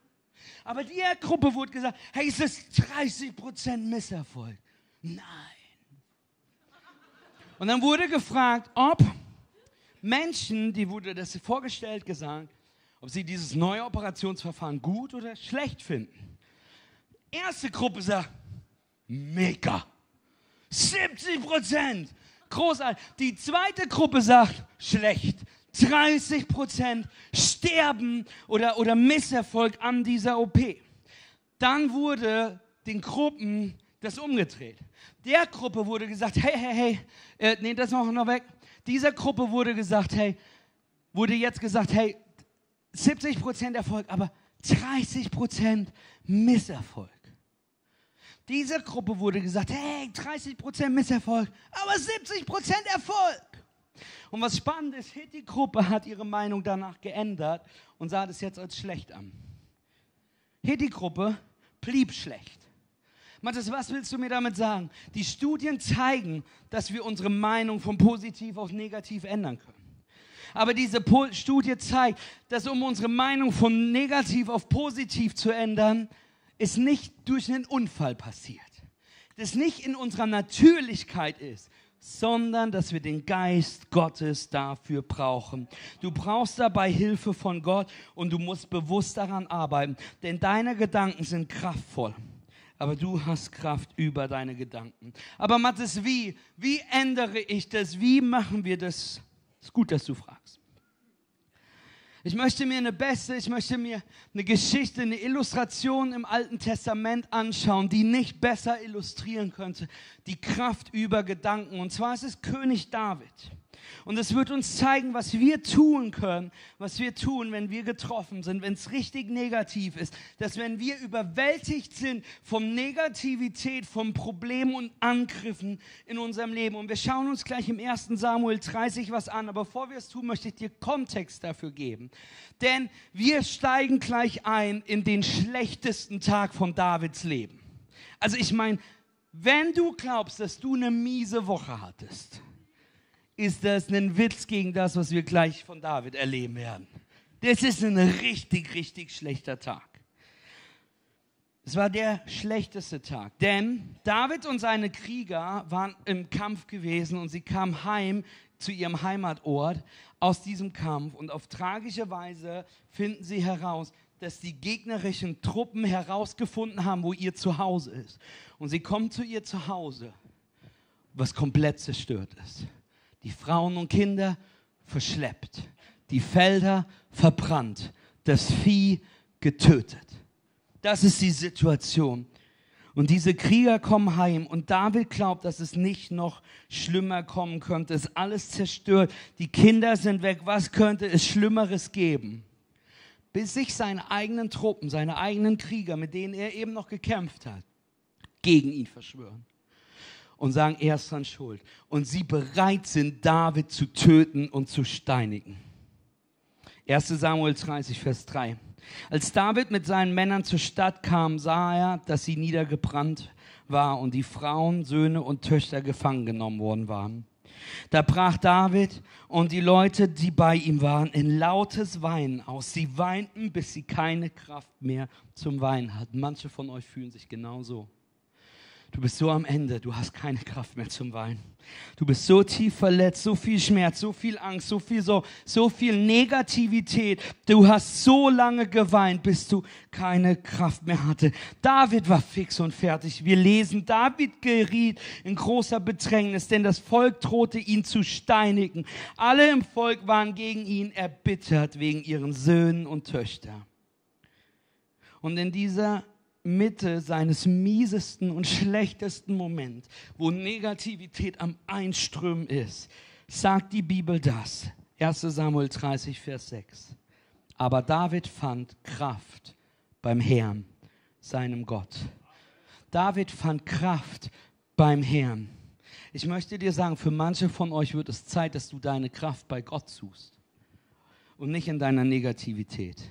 Aber die Gruppe wurde gesagt, hey, es ist 30% Misserfolg. Nein. Und dann wurde gefragt, ob Menschen, die wurde das vorgestellt, gesagt, ob sie dieses neue Operationsverfahren gut oder schlecht finden. Erste Gruppe sagt, mega. 70 Prozent. Großartig. Die zweite Gruppe sagt, schlecht. 30 Prozent sterben oder, oder Misserfolg an dieser OP. Dann wurde den Gruppen das umgedreht. Der Gruppe wurde gesagt, hey, hey, hey, äh, nee, das wir noch weg. Dieser Gruppe wurde gesagt, hey, wurde jetzt gesagt, hey, 70 Prozent Erfolg, aber 30 Prozent Misserfolg. Dieser Gruppe wurde gesagt, hey, 30 Prozent Misserfolg, aber 70 Prozent Erfolg. Und was spannend ist, die Gruppe hat ihre Meinung danach geändert und sah das jetzt als schlecht an. Die Gruppe blieb schlecht. Matthias, was willst du mir damit sagen? Die Studien zeigen, dass wir unsere Meinung von positiv auf negativ ändern können. Aber diese Studie zeigt, dass um unsere Meinung von negativ auf positiv zu ändern, es nicht durch einen Unfall passiert. Das nicht in unserer Natürlichkeit ist, sondern dass wir den Geist Gottes dafür brauchen. Du brauchst dabei Hilfe von Gott und du musst bewusst daran arbeiten, denn deine Gedanken sind kraftvoll. Aber du hast Kraft über deine Gedanken. Aber Mathis, wie? Wie ändere ich das? Wie machen wir das? Ist gut, dass du fragst. Ich möchte mir eine beste, ich möchte mir eine Geschichte, eine Illustration im Alten Testament anschauen, die nicht besser illustrieren könnte, die Kraft über Gedanken. Und zwar ist es König David. Und es wird uns zeigen, was wir tun können, was wir tun, wenn wir getroffen sind, wenn es richtig negativ ist. Dass wenn wir überwältigt sind von Negativität, von Problemen und Angriffen in unserem Leben. Und wir schauen uns gleich im 1. Samuel 30 was an. Aber bevor wir es tun, möchte ich dir Kontext dafür geben. Denn wir steigen gleich ein in den schlechtesten Tag von Davids Leben. Also ich meine, wenn du glaubst, dass du eine miese Woche hattest, ist das ein Witz gegen das, was wir gleich von David erleben werden. Das ist ein richtig, richtig schlechter Tag. Es war der schlechteste Tag, denn David und seine Krieger waren im Kampf gewesen und sie kamen heim zu ihrem Heimatort aus diesem Kampf und auf tragische Weise finden sie heraus, dass die gegnerischen Truppen herausgefunden haben, wo ihr Zuhause ist. Und sie kommen zu ihr Zuhause, was komplett zerstört ist die Frauen und Kinder verschleppt, die Felder verbrannt, das Vieh getötet. Das ist die Situation. Und diese Krieger kommen heim und David glaubt, dass es nicht noch schlimmer kommen könnte. Es ist alles zerstört. Die Kinder sind weg. Was könnte es Schlimmeres geben? Bis sich seine eigenen Truppen, seine eigenen Krieger, mit denen er eben noch gekämpft hat, gegen ihn verschwören. Und sagen, er ist dran schuld. Und sie bereit sind, David zu töten und zu steinigen. 1 Samuel 30, Vers 3. Als David mit seinen Männern zur Stadt kam, sah er, dass sie niedergebrannt war und die Frauen, Söhne und Töchter gefangen genommen worden waren. Da brach David und die Leute, die bei ihm waren, in lautes Weinen aus. Sie weinten, bis sie keine Kraft mehr zum Weinen hatten. Manche von euch fühlen sich genauso. Du bist so am Ende, du hast keine Kraft mehr zum Weinen. Du bist so tief verletzt, so viel Schmerz, so viel Angst, so viel so, so viel Negativität. Du hast so lange geweint, bis du keine Kraft mehr hatte. David war fix und fertig. Wir lesen, David geriet in großer Bedrängnis, denn das Volk drohte ihn zu steinigen. Alle im Volk waren gegen ihn erbittert wegen ihren Söhnen und Töchtern. Und in dieser Mitte seines miesesten und schlechtesten Moments, wo Negativität am Einströmen ist, sagt die Bibel das. 1 Samuel 30, Vers 6. Aber David fand Kraft beim Herrn, seinem Gott. David fand Kraft beim Herrn. Ich möchte dir sagen, für manche von euch wird es Zeit, dass du deine Kraft bei Gott suchst und nicht in deiner Negativität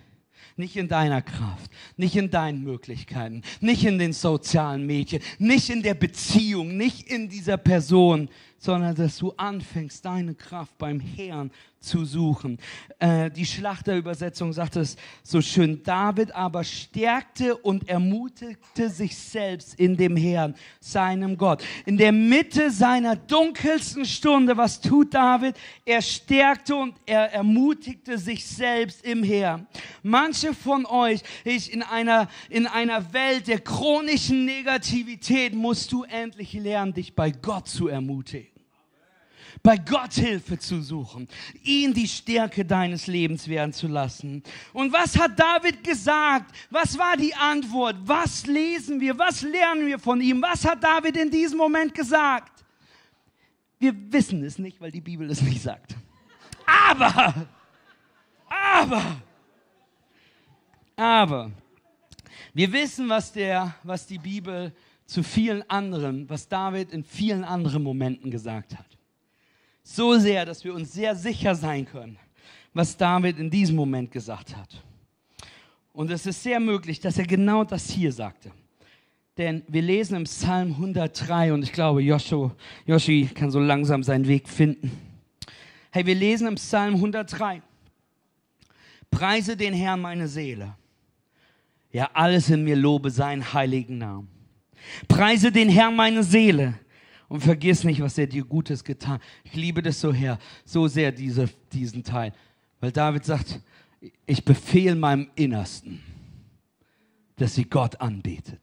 nicht in deiner Kraft, nicht in deinen Möglichkeiten, nicht in den sozialen Medien, nicht in der Beziehung, nicht in dieser Person, sondern dass du anfängst, deine Kraft beim Herrn zu suchen. Äh, die Schlachterübersetzung sagt es so schön, David aber stärkte und ermutigte sich selbst in dem Herrn, seinem Gott. In der Mitte seiner dunkelsten Stunde, was tut David? Er stärkte und er ermutigte sich selbst im Herrn. Manche von euch, ich in einer, in einer Welt der chronischen Negativität musst du endlich lernen, dich bei Gott zu ermutigen bei Gott Hilfe zu suchen, ihn die Stärke deines Lebens werden zu lassen. Und was hat David gesagt? Was war die Antwort? Was lesen wir? Was lernen wir von ihm? Was hat David in diesem Moment gesagt? Wir wissen es nicht, weil die Bibel es nicht sagt. Aber, aber, aber, wir wissen, was, der, was die Bibel zu vielen anderen, was David in vielen anderen Momenten gesagt hat. So sehr, dass wir uns sehr sicher sein können, was David in diesem Moment gesagt hat. Und es ist sehr möglich, dass er genau das hier sagte. Denn wir lesen im Psalm 103 und ich glaube, Joshua, Joshi kann so langsam seinen Weg finden. Hey, wir lesen im Psalm 103. Preise den Herrn meine Seele. Ja, alles in mir lobe seinen heiligen Namen. Preise den Herrn meine Seele und vergiss nicht, was er dir Gutes getan. Ich liebe das so her, so sehr diese, diesen Teil, weil David sagt, ich befehle meinem Innersten, dass sie Gott anbetet.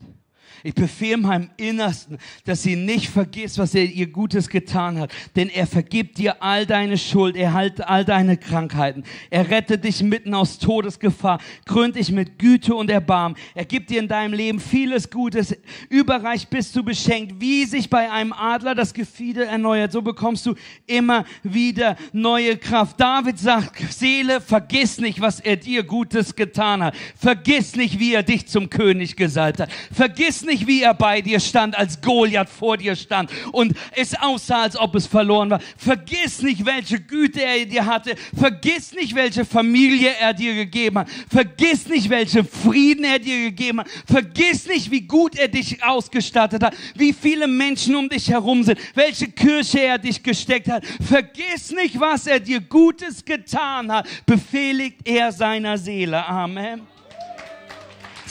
Ich befehle meinem Innersten, dass sie nicht vergisst, was er ihr Gutes getan hat. Denn er vergibt dir all deine Schuld, er heilt all deine Krankheiten. Er rettet dich mitten aus Todesgefahr, krönt dich mit Güte und Erbarmen. Er gibt dir in deinem Leben vieles Gutes. Überreich bist du beschenkt. Wie sich bei einem Adler das Gefieder erneuert, so bekommst du immer wieder neue Kraft. David sagt, Seele, vergiss nicht, was er dir Gutes getan hat. Vergiss nicht, wie er dich zum König gesalbt hat. Vergiss nicht, nicht, wie er bei dir stand, als Goliath vor dir stand und es aussah, als ob es verloren war. Vergiss nicht, welche Güte er dir hatte. Vergiss nicht, welche Familie er dir gegeben hat. Vergiss nicht, welchen Frieden er dir gegeben hat. Vergiss nicht, wie gut er dich ausgestattet hat, wie viele Menschen um dich herum sind, welche Kirche er dich gesteckt hat. Vergiss nicht, was er dir Gutes getan hat. Befehligt er seiner Seele. Amen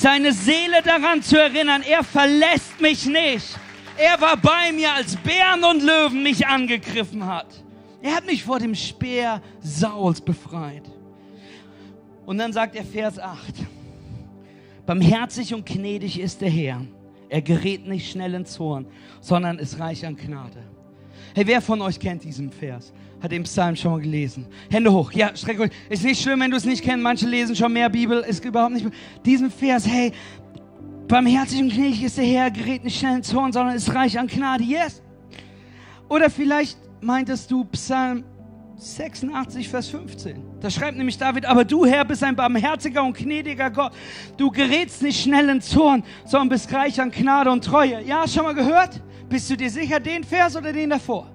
seine Seele daran zu erinnern, er verlässt mich nicht. Er war bei mir, als Bären und Löwen mich angegriffen hat. Er hat mich vor dem Speer Sauls befreit. Und dann sagt er Vers 8, barmherzig und gnädig ist der Herr. Er gerät nicht schnell in Zorn, sondern ist reich an Gnade. Hey, wer von euch kennt diesen Vers? Hat den Psalm schon mal gelesen? Hände hoch. Ja, streck euch. Ist nicht schlimm, wenn du es nicht kennst. Manche lesen schon mehr Bibel. Ist überhaupt nicht. Diesen Vers, hey, barmherzig und gnädig ist der Herr, gerät nicht schnell in Zorn, sondern ist reich an Gnade. Yes. Oder vielleicht meintest du Psalm 86, Vers 15. Da schreibt nämlich David, aber du, Herr, bist ein barmherziger und gnädiger Gott. Du gerätst nicht schnell in Zorn, sondern bist reich an Gnade und Treue. Ja, schon mal gehört? Bist du dir sicher, den Vers oder den davor?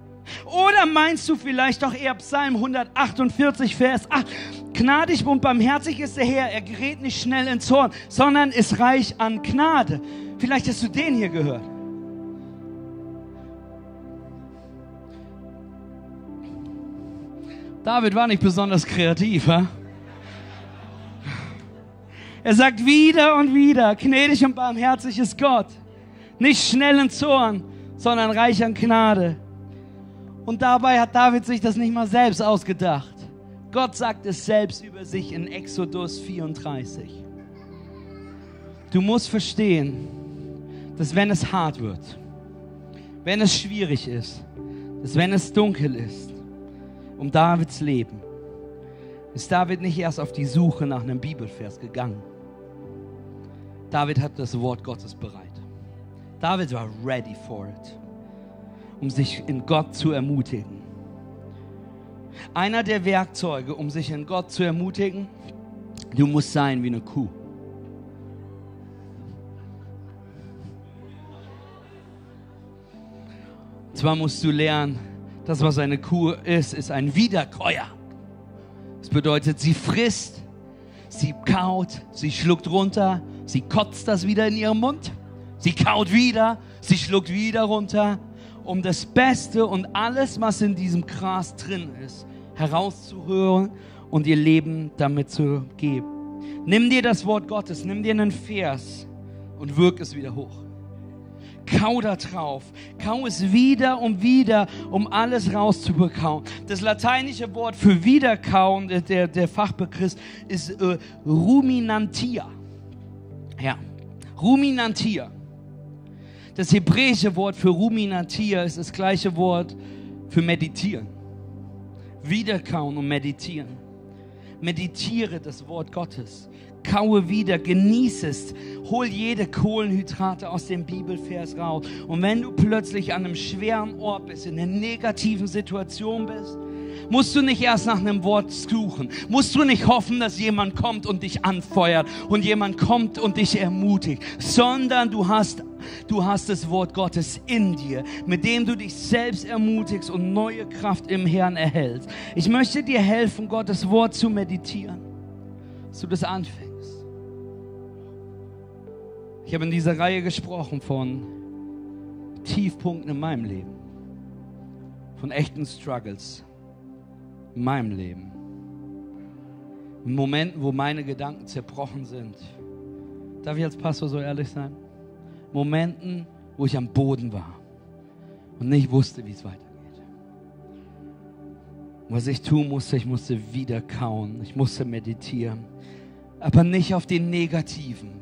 Oder meinst du vielleicht doch eher Psalm 148, Vers 8? Gnadig und barmherzig ist der Herr, er gerät nicht schnell in Zorn, sondern ist reich an Gnade. Vielleicht hast du den hier gehört. David war nicht besonders kreativ, ha? Er sagt wieder und wieder, gnädig und barmherzig ist Gott. Nicht schnell in Zorn, sondern reich an Gnade. Und dabei hat David sich das nicht mal selbst ausgedacht. Gott sagt es selbst über sich in Exodus 34. Du musst verstehen, dass wenn es hart wird, wenn es schwierig ist, dass wenn es dunkel ist, um Davids Leben, ist David nicht erst auf die Suche nach einem Bibelvers gegangen. David hat das Wort Gottes bereit. David war ready for it um sich in Gott zu ermutigen. Einer der Werkzeuge, um sich in Gott zu ermutigen, du musst sein wie eine Kuh. Zwar musst du lernen, das, was eine Kuh ist, ist ein Wiederkäuer. Das bedeutet, sie frisst, sie kaut, sie schluckt runter, sie kotzt das wieder in ihrem Mund, sie kaut wieder, sie schluckt wieder runter um das Beste und alles, was in diesem Gras drin ist, herauszuhören und ihr Leben damit zu geben. Nimm dir das Wort Gottes, nimm dir einen Vers und wirk es wieder hoch. Kau da drauf. Kau es wieder und wieder, um alles rauszubekommen. Das lateinische Wort für wiederkauen, der, der Fachbegriff ist äh, ruminantia. Ja, ruminantia. Das hebräische Wort für ruminatir ist das gleiche Wort für meditieren. Wiederkauen und meditieren. Meditiere das Wort Gottes. Kaue wieder, genieße es. Hol jede Kohlenhydrate aus dem Bibelvers raus. Und wenn du plötzlich an einem schweren Ort bist, in einer negativen Situation bist, musst du nicht erst nach einem Wort suchen. Musst du nicht hoffen, dass jemand kommt und dich anfeuert und jemand kommt und dich ermutigt, sondern du hast du hast das Wort Gottes in dir, mit dem du dich selbst ermutigst und neue Kraft im Herrn erhältst. Ich möchte dir helfen, Gottes Wort zu meditieren, dass du das anfängst. Ich habe in dieser Reihe gesprochen von Tiefpunkten in meinem Leben, von echten Struggles in meinem Leben. Momenten, wo meine Gedanken zerbrochen sind. Darf ich als Pastor so ehrlich sein? Momenten, wo ich am Boden war und nicht wusste, wie es weitergeht. Was ich tun musste, ich musste wieder kauen, ich musste meditieren, aber nicht auf den Negativen,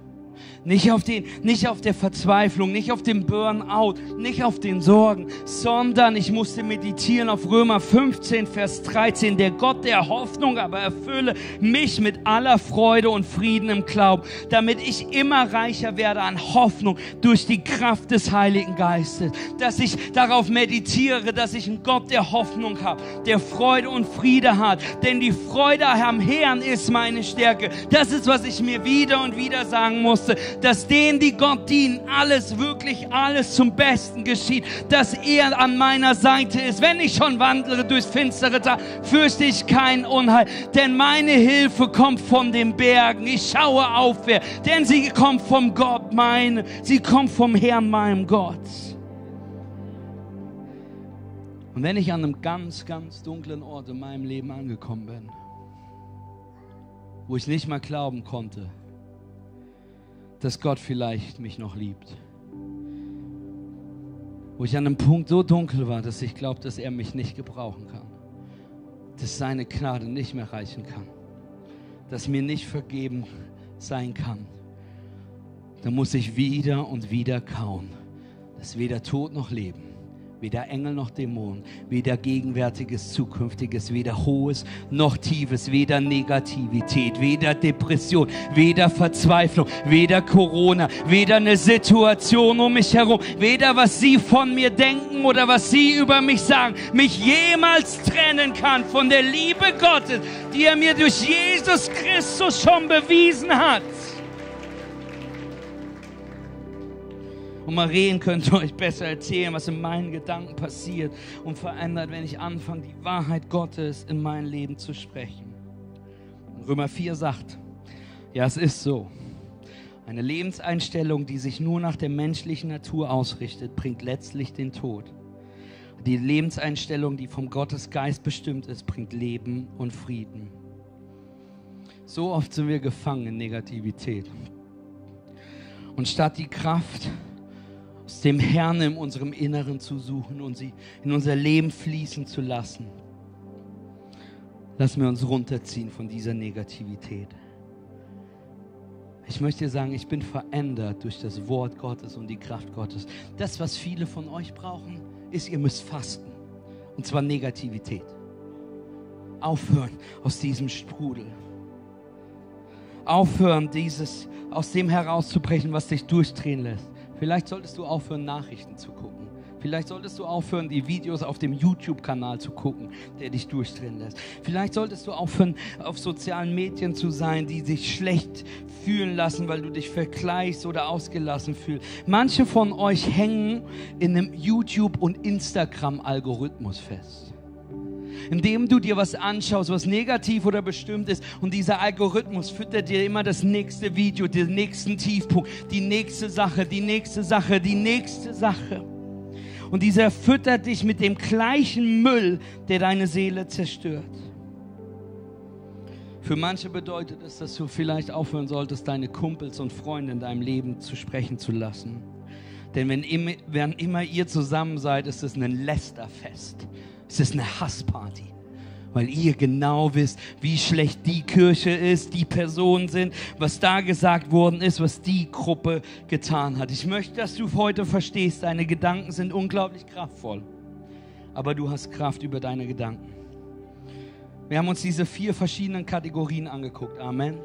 nicht auf, den, nicht auf der Verzweiflung, nicht auf dem Burnout, nicht auf den Sorgen, sondern ich musste meditieren auf Römer 15, Vers 13. Der Gott der Hoffnung aber erfülle mich mit aller Freude und Frieden im Glauben, damit ich immer reicher werde an Hoffnung durch die Kraft des Heiligen Geistes. Dass ich darauf meditiere, dass ich einen Gott der Hoffnung habe, der Freude und Friede hat. Denn die Freude am Herrn ist meine Stärke. Das ist, was ich mir wieder und wieder sagen musste dass denen, die Gott dienen, alles, wirklich alles zum Besten geschieht, dass er an meiner Seite ist. Wenn ich schon wandle durchs finstere Tal, fürchte ich kein Unheil, denn meine Hilfe kommt von den Bergen. Ich schaue aufwärts, denn sie kommt vom Gott mein, sie kommt vom Herrn meinem Gott. Und wenn ich an einem ganz, ganz dunklen Ort in meinem Leben angekommen bin, wo ich nicht mal glauben konnte, dass Gott vielleicht mich noch liebt. Wo ich an einem Punkt so dunkel war, dass ich glaube, dass er mich nicht gebrauchen kann. Dass seine Gnade nicht mehr reichen kann. Dass mir nicht vergeben sein kann. Da muss ich wieder und wieder kauen, dass weder Tod noch Leben weder Engel noch Dämonen, weder Gegenwärtiges, Zukünftiges, weder Hohes noch Tiefes, weder Negativität, weder Depression, weder Verzweiflung, weder Corona, weder eine Situation um mich herum, weder was Sie von mir denken oder was Sie über mich sagen, mich jemals trennen kann von der Liebe Gottes, die er mir durch Jesus Christus schon bewiesen hat. Und Marien könnte [LAUGHS] euch besser erzählen, was in meinen Gedanken passiert und verändert, wenn ich anfange, die Wahrheit Gottes in mein Leben zu sprechen. Römer 4 sagt, ja, es ist so. Eine Lebenseinstellung, die sich nur nach der menschlichen Natur ausrichtet, bringt letztlich den Tod. Die Lebenseinstellung, die vom Gottesgeist bestimmt ist, bringt Leben und Frieden. So oft sind wir gefangen in Negativität. Und statt die Kraft aus dem Herrn in unserem Inneren zu suchen und sie in unser Leben fließen zu lassen, lassen wir uns runterziehen von dieser Negativität. Ich möchte dir sagen, ich bin verändert durch das Wort Gottes und die Kraft Gottes. Das, was viele von euch brauchen, ist, ihr müsst fasten. Und zwar Negativität. Aufhören aus diesem Sprudel. Aufhören, dieses, aus dem herauszubrechen, was dich durchdrehen lässt. Vielleicht solltest du aufhören, Nachrichten zu gucken. Vielleicht solltest du aufhören, die Videos auf dem YouTube-Kanal zu gucken, der dich durchdrehen lässt. Vielleicht solltest du aufhören, auf sozialen Medien zu sein, die dich schlecht fühlen lassen, weil du dich vergleichst oder ausgelassen fühlst. Manche von euch hängen in einem YouTube- und Instagram-Algorithmus fest indem du dir was anschaust, was negativ oder bestimmt ist. Und dieser Algorithmus füttert dir immer das nächste Video, den nächsten Tiefpunkt, die nächste Sache, die nächste Sache, die nächste Sache. Und dieser füttert dich mit dem gleichen Müll, der deine Seele zerstört. Für manche bedeutet es, dass du vielleicht aufhören solltest, deine Kumpels und Freunde in deinem Leben zu sprechen zu lassen. Denn wenn immer, wenn immer ihr zusammen seid, ist es ein Lästerfest. Es ist eine Hassparty weil ihr genau wisst, wie schlecht die Kirche ist, die Personen sind, was da gesagt worden ist, was die Gruppe getan hat. Ich möchte, dass du heute verstehst, deine Gedanken sind unglaublich kraftvoll, aber du hast Kraft über deine Gedanken. Wir haben uns diese vier verschiedenen Kategorien angeguckt. Amen.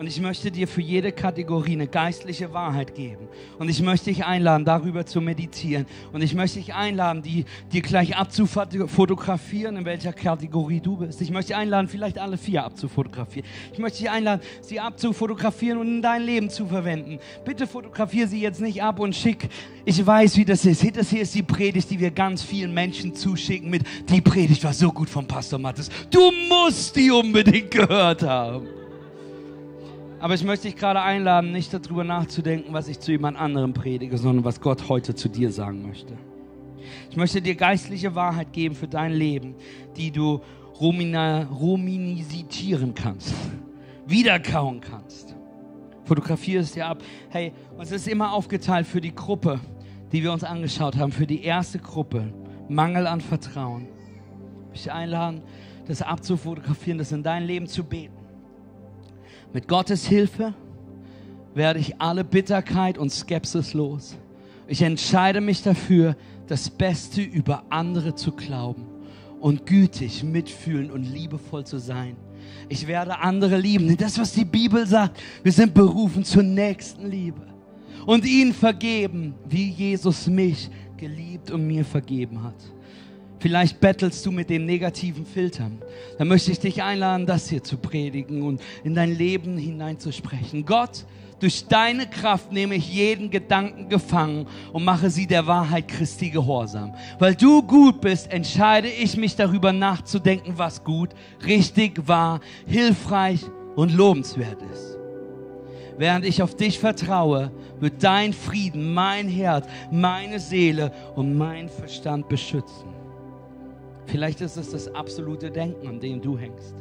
Und ich möchte dir für jede Kategorie eine geistliche Wahrheit geben. Und ich möchte dich einladen, darüber zu meditieren. Und ich möchte dich einladen, die, dir gleich abzufotografieren, in welcher Kategorie du bist. Ich möchte dich einladen, vielleicht alle vier abzufotografieren. Ich möchte dich einladen, sie abzufotografieren und in dein Leben zu verwenden. Bitte fotografiere sie jetzt nicht ab und schick. Ich weiß, wie das ist. Das hier ist die Predigt, die wir ganz vielen Menschen zuschicken mit, die Predigt war so gut vom Pastor Mattes. Du musst die unbedingt gehört haben. Aber ich möchte dich gerade einladen, nicht darüber nachzudenken, was ich zu jemand anderem predige, sondern was Gott heute zu dir sagen möchte. Ich möchte dir geistliche Wahrheit geben für dein Leben, die du ruminisitieren kannst, wiederkauen kannst. Fotografiere es dir ab. Hey, uns ist immer aufgeteilt für die Gruppe, die wir uns angeschaut haben, für die erste Gruppe, Mangel an Vertrauen. Ich möchte einladen, das abzufotografieren, das in dein Leben zu beten. Mit Gottes Hilfe werde ich alle Bitterkeit und Skepsis los. Ich entscheide mich dafür, das Beste über andere zu glauben und gütig, mitfühlend und liebevoll zu sein. Ich werde andere lieben. Das, was die Bibel sagt, wir sind berufen zur nächsten Liebe und ihnen vergeben, wie Jesus mich geliebt und mir vergeben hat. Vielleicht bettelst du mit den negativen Filtern. Dann möchte ich dich einladen, das hier zu predigen und in dein Leben hineinzusprechen. Gott, durch deine Kraft nehme ich jeden Gedanken gefangen und mache sie der Wahrheit Christi gehorsam. Weil du gut bist, entscheide ich mich darüber nachzudenken, was gut, richtig, wahr, hilfreich und lobenswert ist. Während ich auf dich vertraue, wird dein Frieden mein Herz, meine Seele und mein Verstand beschützen. Vielleicht ist es das absolute Denken, an dem du hängst.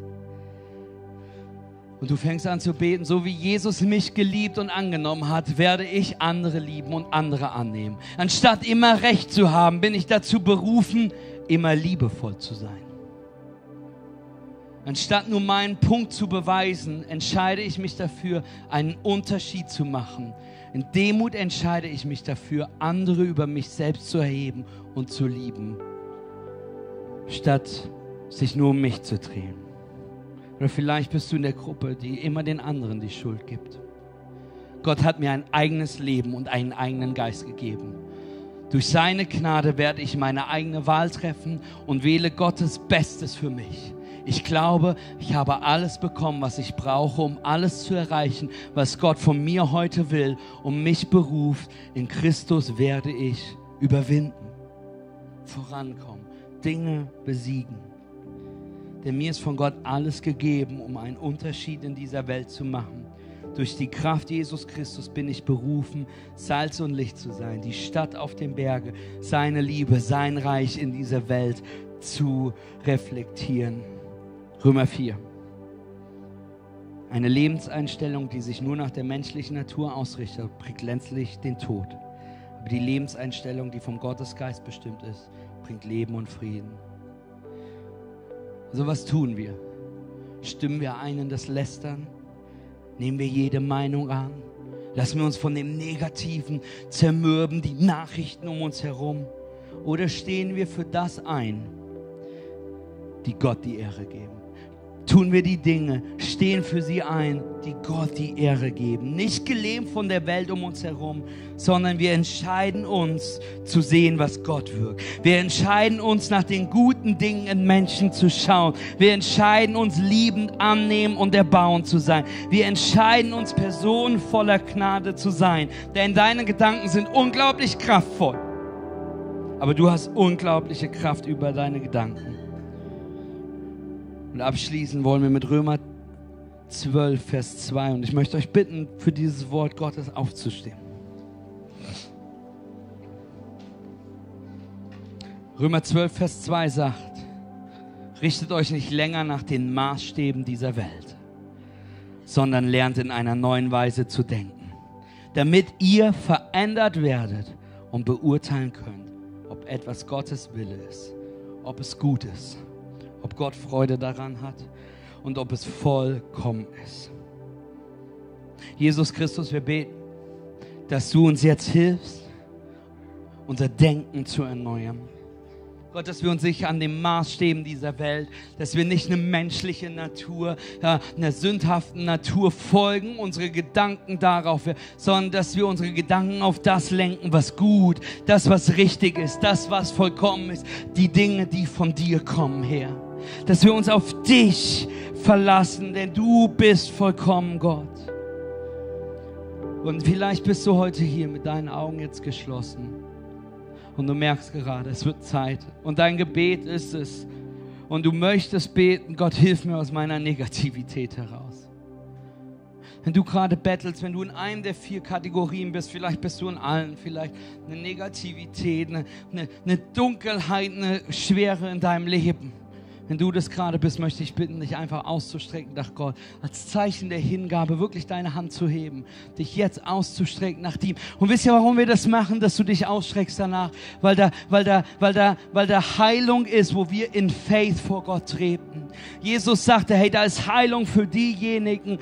Und du fängst an zu beten, so wie Jesus mich geliebt und angenommen hat, werde ich andere lieben und andere annehmen. Anstatt immer recht zu haben, bin ich dazu berufen, immer liebevoll zu sein. Anstatt nur meinen Punkt zu beweisen, entscheide ich mich dafür, einen Unterschied zu machen. In Demut entscheide ich mich dafür, andere über mich selbst zu erheben und zu lieben statt sich nur um mich zu drehen. Oder vielleicht bist du in der Gruppe, die immer den anderen die Schuld gibt. Gott hat mir ein eigenes Leben und einen eigenen Geist gegeben. Durch seine Gnade werde ich meine eigene Wahl treffen und wähle Gottes Bestes für mich. Ich glaube, ich habe alles bekommen, was ich brauche, um alles zu erreichen, was Gott von mir heute will, um mich beruft. In Christus werde ich überwinden, vorankommen, Dinge besiegen. Denn mir ist von Gott alles gegeben, um einen Unterschied in dieser Welt zu machen. Durch die Kraft Jesus Christus bin ich berufen, Salz und Licht zu sein, die Stadt auf dem Berge, seine Liebe, sein Reich in dieser Welt zu reflektieren. Römer 4. Eine Lebenseinstellung, die sich nur nach der menschlichen Natur ausrichtet, bringt letztlich den Tod. Aber die Lebenseinstellung, die vom Gottesgeist bestimmt ist, bringt Leben und Frieden. Also was tun wir? Stimmen wir ein in das Lästern? Nehmen wir jede Meinung an? Lassen wir uns von dem Negativen zermürben, die Nachrichten um uns herum? Oder stehen wir für das ein, die Gott die Ehre geben? Tun wir die Dinge, stehen für sie ein, die Gott die Ehre geben. Nicht gelähmt von der Welt um uns herum, sondern wir entscheiden uns zu sehen, was Gott wirkt. Wir entscheiden uns nach den guten Dingen in Menschen zu schauen. Wir entscheiden uns liebend annehmen und erbauend zu sein. Wir entscheiden uns Personen voller Gnade zu sein. Denn deine Gedanken sind unglaublich kraftvoll. Aber du hast unglaubliche Kraft über deine Gedanken. Und abschließen wollen wir mit Römer 12, Vers 2. Und ich möchte euch bitten, für dieses Wort Gottes aufzustehen. Römer 12, Vers 2 sagt, richtet euch nicht länger nach den Maßstäben dieser Welt, sondern lernt in einer neuen Weise zu denken, damit ihr verändert werdet und beurteilen könnt, ob etwas Gottes Wille ist, ob es gut ist ob Gott Freude daran hat und ob es vollkommen ist. Jesus Christus, wir beten, dass du uns jetzt hilfst, unser Denken zu erneuern Gott, dass wir uns nicht an den Maßstäben dieser Welt, dass wir nicht eine menschliche Natur, einer sündhaften Natur folgen, unsere Gedanken darauf, sondern dass wir unsere Gedanken auf das lenken, was gut, das, was richtig ist, das, was vollkommen ist, die Dinge, die von dir kommen, Herr. Dass wir uns auf dich verlassen, denn du bist vollkommen, Gott. Und vielleicht bist du heute hier mit deinen Augen jetzt geschlossen und du merkst gerade, es wird Zeit. Und dein Gebet ist es. Und du möchtest beten, Gott, hilf mir aus meiner Negativität heraus. Wenn du gerade bettelst, wenn du in einem der vier Kategorien bist, vielleicht bist du in allen, vielleicht eine Negativität, eine, eine, eine Dunkelheit, eine Schwere in deinem Leben. Wenn du das gerade bist, möchte ich bitten, dich einfach auszustrecken nach Gott. Als Zeichen der Hingabe wirklich deine Hand zu heben. Dich jetzt auszustrecken nach ihm. Und wisst ihr, warum wir das machen, dass du dich ausstreckst danach? Weil da, weil da, weil da, weil da Heilung ist, wo wir in Faith vor Gott treten. Jesus sagte, hey, da ist Heilung für diejenigen.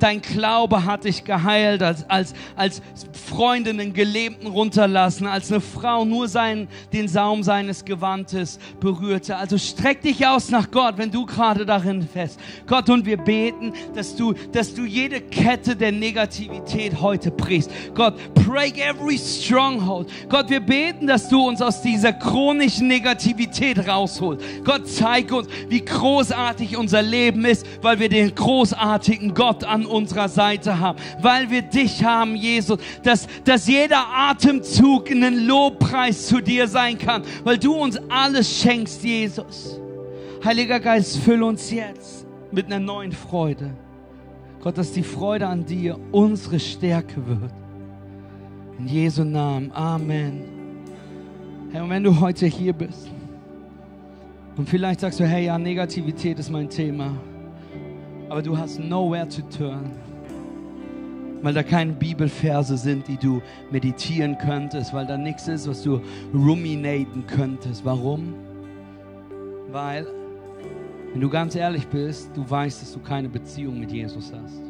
Dein Glaube hat dich geheilt, als, als, als Freundin den Gelebten runterlassen, als eine Frau nur seinen, den Saum seines Gewandes berührte. Also streck dich aus aus nach Gott, wenn du gerade darin fest. Gott, und wir beten, dass du, dass du jede Kette der Negativität heute brichst. Gott, break every stronghold. Gott, wir beten, dass du uns aus dieser chronischen Negativität rausholst. Gott, zeig uns, wie großartig unser Leben ist, weil wir den großartigen Gott an unserer Seite haben. Weil wir dich haben, Jesus. Dass, dass jeder Atemzug einen Lobpreis zu dir sein kann, weil du uns alles schenkst, Jesus. Heiliger Geist, füll uns jetzt mit einer neuen Freude. Gott, dass die Freude an dir unsere Stärke wird. In Jesu Namen. Amen. Herr, und wenn du heute hier bist und vielleicht sagst du, hey, ja, Negativität ist mein Thema, aber du hast nowhere to turn, weil da keine Bibelverse sind, die du meditieren könntest, weil da nichts ist, was du ruminaten könntest. Warum? Weil wenn du ganz ehrlich bist, du weißt, dass du keine Beziehung mit Jesus hast.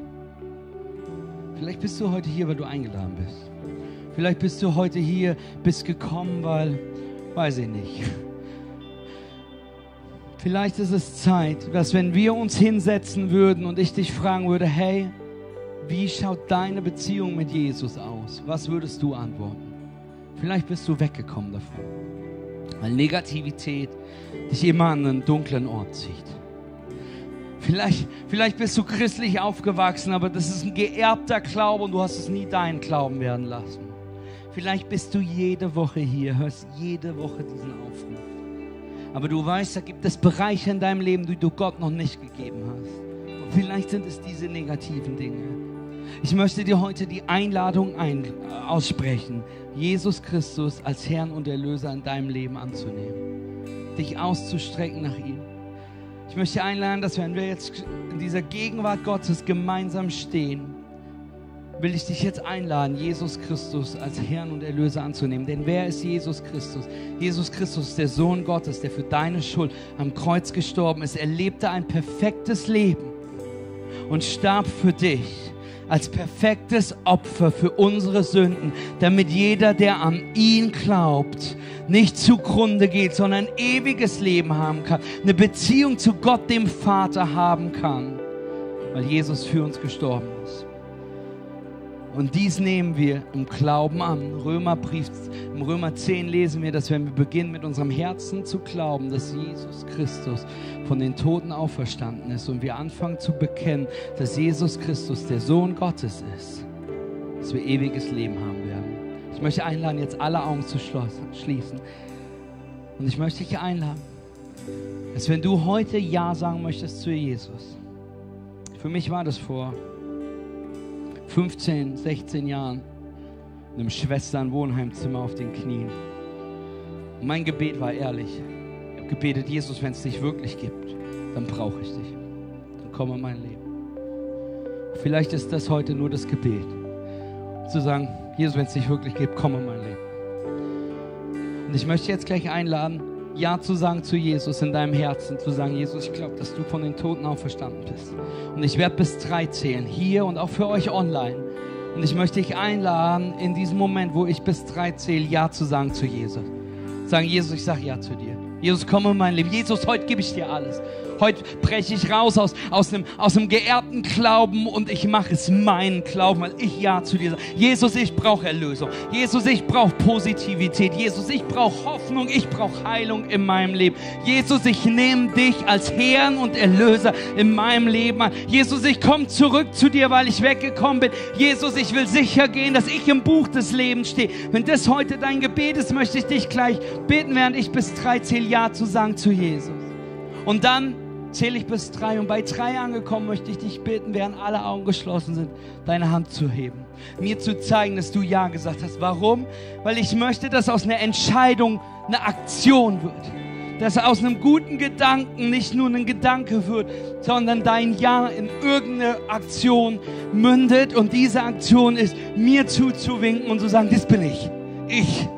Vielleicht bist du heute hier, weil du eingeladen bist. Vielleicht bist du heute hier, bist gekommen, weil, weiß ich nicht. Vielleicht ist es Zeit, dass wenn wir uns hinsetzen würden und ich dich fragen würde, hey, wie schaut deine Beziehung mit Jesus aus? Was würdest du antworten? Vielleicht bist du weggekommen davon. Weil Negativität dich immer an einen dunklen Ort zieht. Vielleicht, vielleicht bist du christlich aufgewachsen, aber das ist ein geerbter Glaube und du hast es nie deinen Glauben werden lassen. Vielleicht bist du jede Woche hier, hörst jede Woche diesen Aufruf. Aber du weißt, da gibt es Bereiche in deinem Leben, die du Gott noch nicht gegeben hast. Und vielleicht sind es diese negativen Dinge. Ich möchte dir heute die Einladung ein, äh, aussprechen, Jesus Christus als Herrn und Erlöser in deinem Leben anzunehmen. Dich auszustrecken nach ihm. Ich möchte einladen, dass wenn wir jetzt in dieser Gegenwart Gottes gemeinsam stehen, will ich dich jetzt einladen, Jesus Christus als Herrn und Erlöser anzunehmen. Denn wer ist Jesus Christus? Jesus Christus, der Sohn Gottes, der für deine Schuld am Kreuz gestorben ist. Er lebte ein perfektes Leben und starb für dich als perfektes Opfer für unsere Sünden, damit jeder, der an ihn glaubt, nicht zugrunde geht, sondern ein ewiges Leben haben kann, eine Beziehung zu Gott, dem Vater haben kann, weil Jesus für uns gestorben ist. Und dies nehmen wir im Glauben an. Römerbrief, im Römer 10 lesen wir, dass wenn wir beginnen mit unserem Herzen zu glauben, dass Jesus Christus von den Toten auferstanden ist und wir anfangen zu bekennen, dass Jesus Christus der Sohn Gottes ist, dass wir ewiges Leben haben werden. Ich möchte einladen, jetzt alle Augen zu schließen. Und ich möchte dich einladen, dass wenn du heute Ja sagen möchtest zu Jesus, für mich war das vor 15, 16 Jahren einem Schwesternwohnheimzimmer auf den Knien. Und mein Gebet war ehrlich. Ich habe gebetet, Jesus, wenn es dich wirklich gibt, dann brauche ich dich. Dann komm in mein Leben. Vielleicht ist das heute nur das Gebet. Zu sagen, Jesus, wenn es dich wirklich gibt, komm in mein Leben. Und ich möchte jetzt gleich einladen, ja zu sagen zu Jesus in deinem Herzen, zu sagen, Jesus, ich glaube, dass du von den Toten auferstanden bist. Und ich werde bis drei zählen, hier und auch für euch online. Und ich möchte dich einladen, in diesem Moment, wo ich bis drei zähle, ja zu sagen zu Jesus. Sagen, Jesus, ich sage ja zu dir. Jesus, komm in mein Leben. Jesus, heute gebe ich dir alles. Heute breche ich raus aus, aus, einem, aus einem geerbten Glauben und ich mache es meinen Glauben, weil ich Ja zu dir sage. Jesus, ich brauche Erlösung. Jesus, ich brauche Positivität. Jesus, ich brauche Hoffnung. Ich brauche Heilung in meinem Leben. Jesus, ich nehme dich als Herrn und Erlöser in meinem Leben an. Jesus, ich komme zurück zu dir, weil ich weggekommen bin. Jesus, ich will sicher gehen, dass ich im Buch des Lebens stehe. Wenn das heute dein Gebet ist, möchte ich dich gleich bitten, während ich bis drei zähle, Ja zu sagen zu Jesus. Und dann zähle ich bis drei und bei drei angekommen möchte ich dich bitten, während alle Augen geschlossen sind, deine Hand zu heben. Mir zu zeigen, dass du Ja gesagt hast. Warum? Weil ich möchte, dass aus einer Entscheidung eine Aktion wird. Dass aus einem guten Gedanken nicht nur ein Gedanke wird, sondern dein Ja in irgendeine Aktion mündet. Und diese Aktion ist, mir zuzuwinken und zu sagen, das bin ich. Ich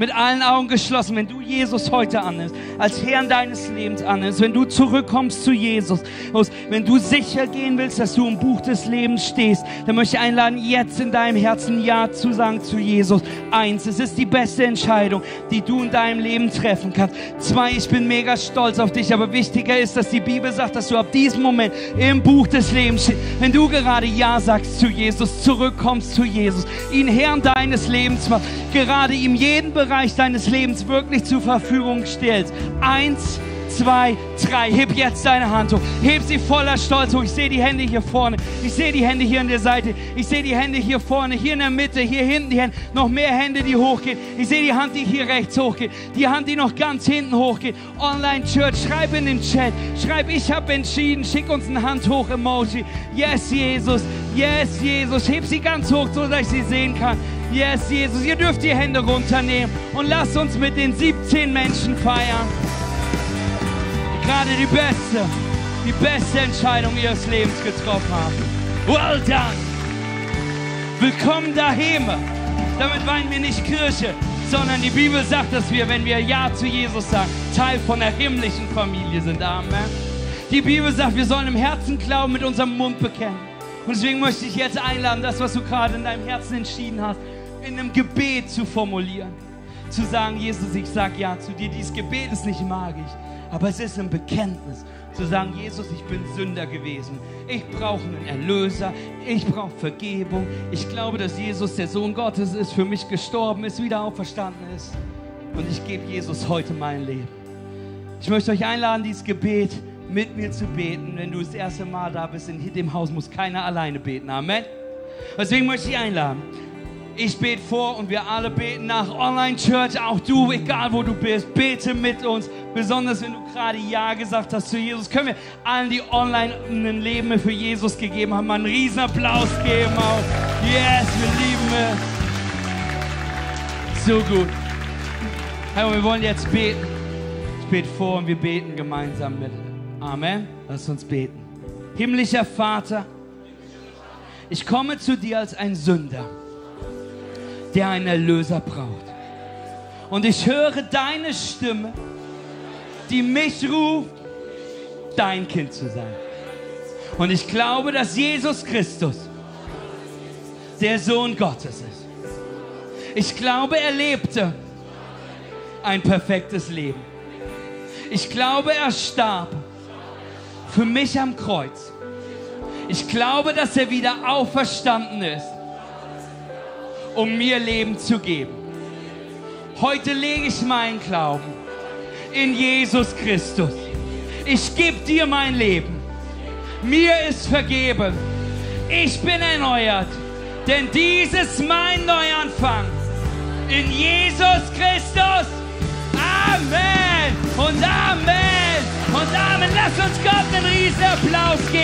mit allen Augen geschlossen, wenn du Jesus heute annimmst, als Herrn deines Lebens annimmst, wenn du zurückkommst zu Jesus, wenn du sicher gehen willst, dass du im Buch des Lebens stehst, dann möchte ich einladen, jetzt in deinem Herzen Ja zu sagen zu Jesus. Eins, es ist die beste Entscheidung, die du in deinem Leben treffen kannst. Zwei, ich bin mega stolz auf dich, aber wichtiger ist, dass die Bibel sagt, dass du ab diesem Moment im Buch des Lebens stehst. Wenn du gerade Ja sagst zu Jesus, zurückkommst zu Jesus, ihn Herrn deines Lebens machst, gerade ihm jeden Bereich Bereich deines Lebens wirklich zur Verfügung stellst. Eins, zwei, drei. Heb jetzt deine Hand hoch. Heb sie voller Stolz hoch. Ich sehe die Hände hier vorne. Ich sehe die Hände hier an der Seite. Ich sehe die Hände hier vorne, hier in der Mitte, hier hinten die Hände. Noch mehr Hände, die hochgehen. Ich sehe die Hand, die hier rechts hochgeht. Die Hand, die noch ganz hinten hochgeht. Online Church, schreib in den Chat. Schreib, ich habe entschieden. Schick uns ein Hand hoch Emoji. Yes, Jesus. Yes, Jesus. Heb sie ganz hoch, so dass ich sie sehen kann. Yes, Jesus, ihr dürft die Hände runternehmen und lasst uns mit den 17 Menschen feiern, gerade die beste, die beste Entscheidung ihres Lebens getroffen haben. Well done! Willkommen daheim. Damit weinen wir nicht Kirche, sondern die Bibel sagt, dass wir, wenn wir Ja zu Jesus sagen, Teil von der himmlischen Familie sind. Amen. Die Bibel sagt, wir sollen im Herzen glauben, mit unserem Mund bekennen. Und deswegen möchte ich jetzt einladen, das, was du gerade in deinem Herzen entschieden hast, in einem Gebet zu formulieren. Zu sagen, Jesus, ich sag ja zu dir. Dieses Gebet ist nicht magisch, aber es ist ein Bekenntnis. Zu sagen, Jesus, ich bin Sünder gewesen. Ich brauche einen Erlöser. Ich brauche Vergebung. Ich glaube, dass Jesus der Sohn Gottes ist, für mich gestorben ist, wieder auferstanden ist. Und ich gebe Jesus heute mein Leben. Ich möchte euch einladen, dieses Gebet mit mir zu beten. Wenn du das erste Mal da bist in dem Haus, muss keiner alleine beten. Amen. Deswegen möchte ich einladen. Ich bete vor und wir alle beten nach Online Church. Auch du, egal wo du bist, bete mit uns. Besonders wenn du gerade Ja gesagt hast zu Jesus. Können wir allen, die online ein Leben für Jesus gegeben haben, mal einen riesen Applaus geben. Auch. Yes, wir lieben es. So gut. Herr, wir wollen jetzt beten. Ich bete vor und wir beten gemeinsam mit. Amen. Lass uns beten. Himmlischer Vater, ich komme zu dir als ein Sünder, der einen Erlöser braucht. Und ich höre deine Stimme, die mich ruft, dein Kind zu sein. Und ich glaube, dass Jesus Christus der Sohn Gottes ist. Ich glaube, er lebte ein perfektes Leben. Ich glaube, er starb für mich am Kreuz. Ich glaube, dass er wieder auferstanden ist, um mir Leben zu geben. Heute lege ich meinen Glauben in Jesus Christus. Ich gebe dir mein Leben. Mir ist vergeben. Ich bin erneuert. Denn dies ist mein Neuanfang. In Jesus Christus. Amen und Amen und Amen. Lass uns Gott einen riesen Applaus geben.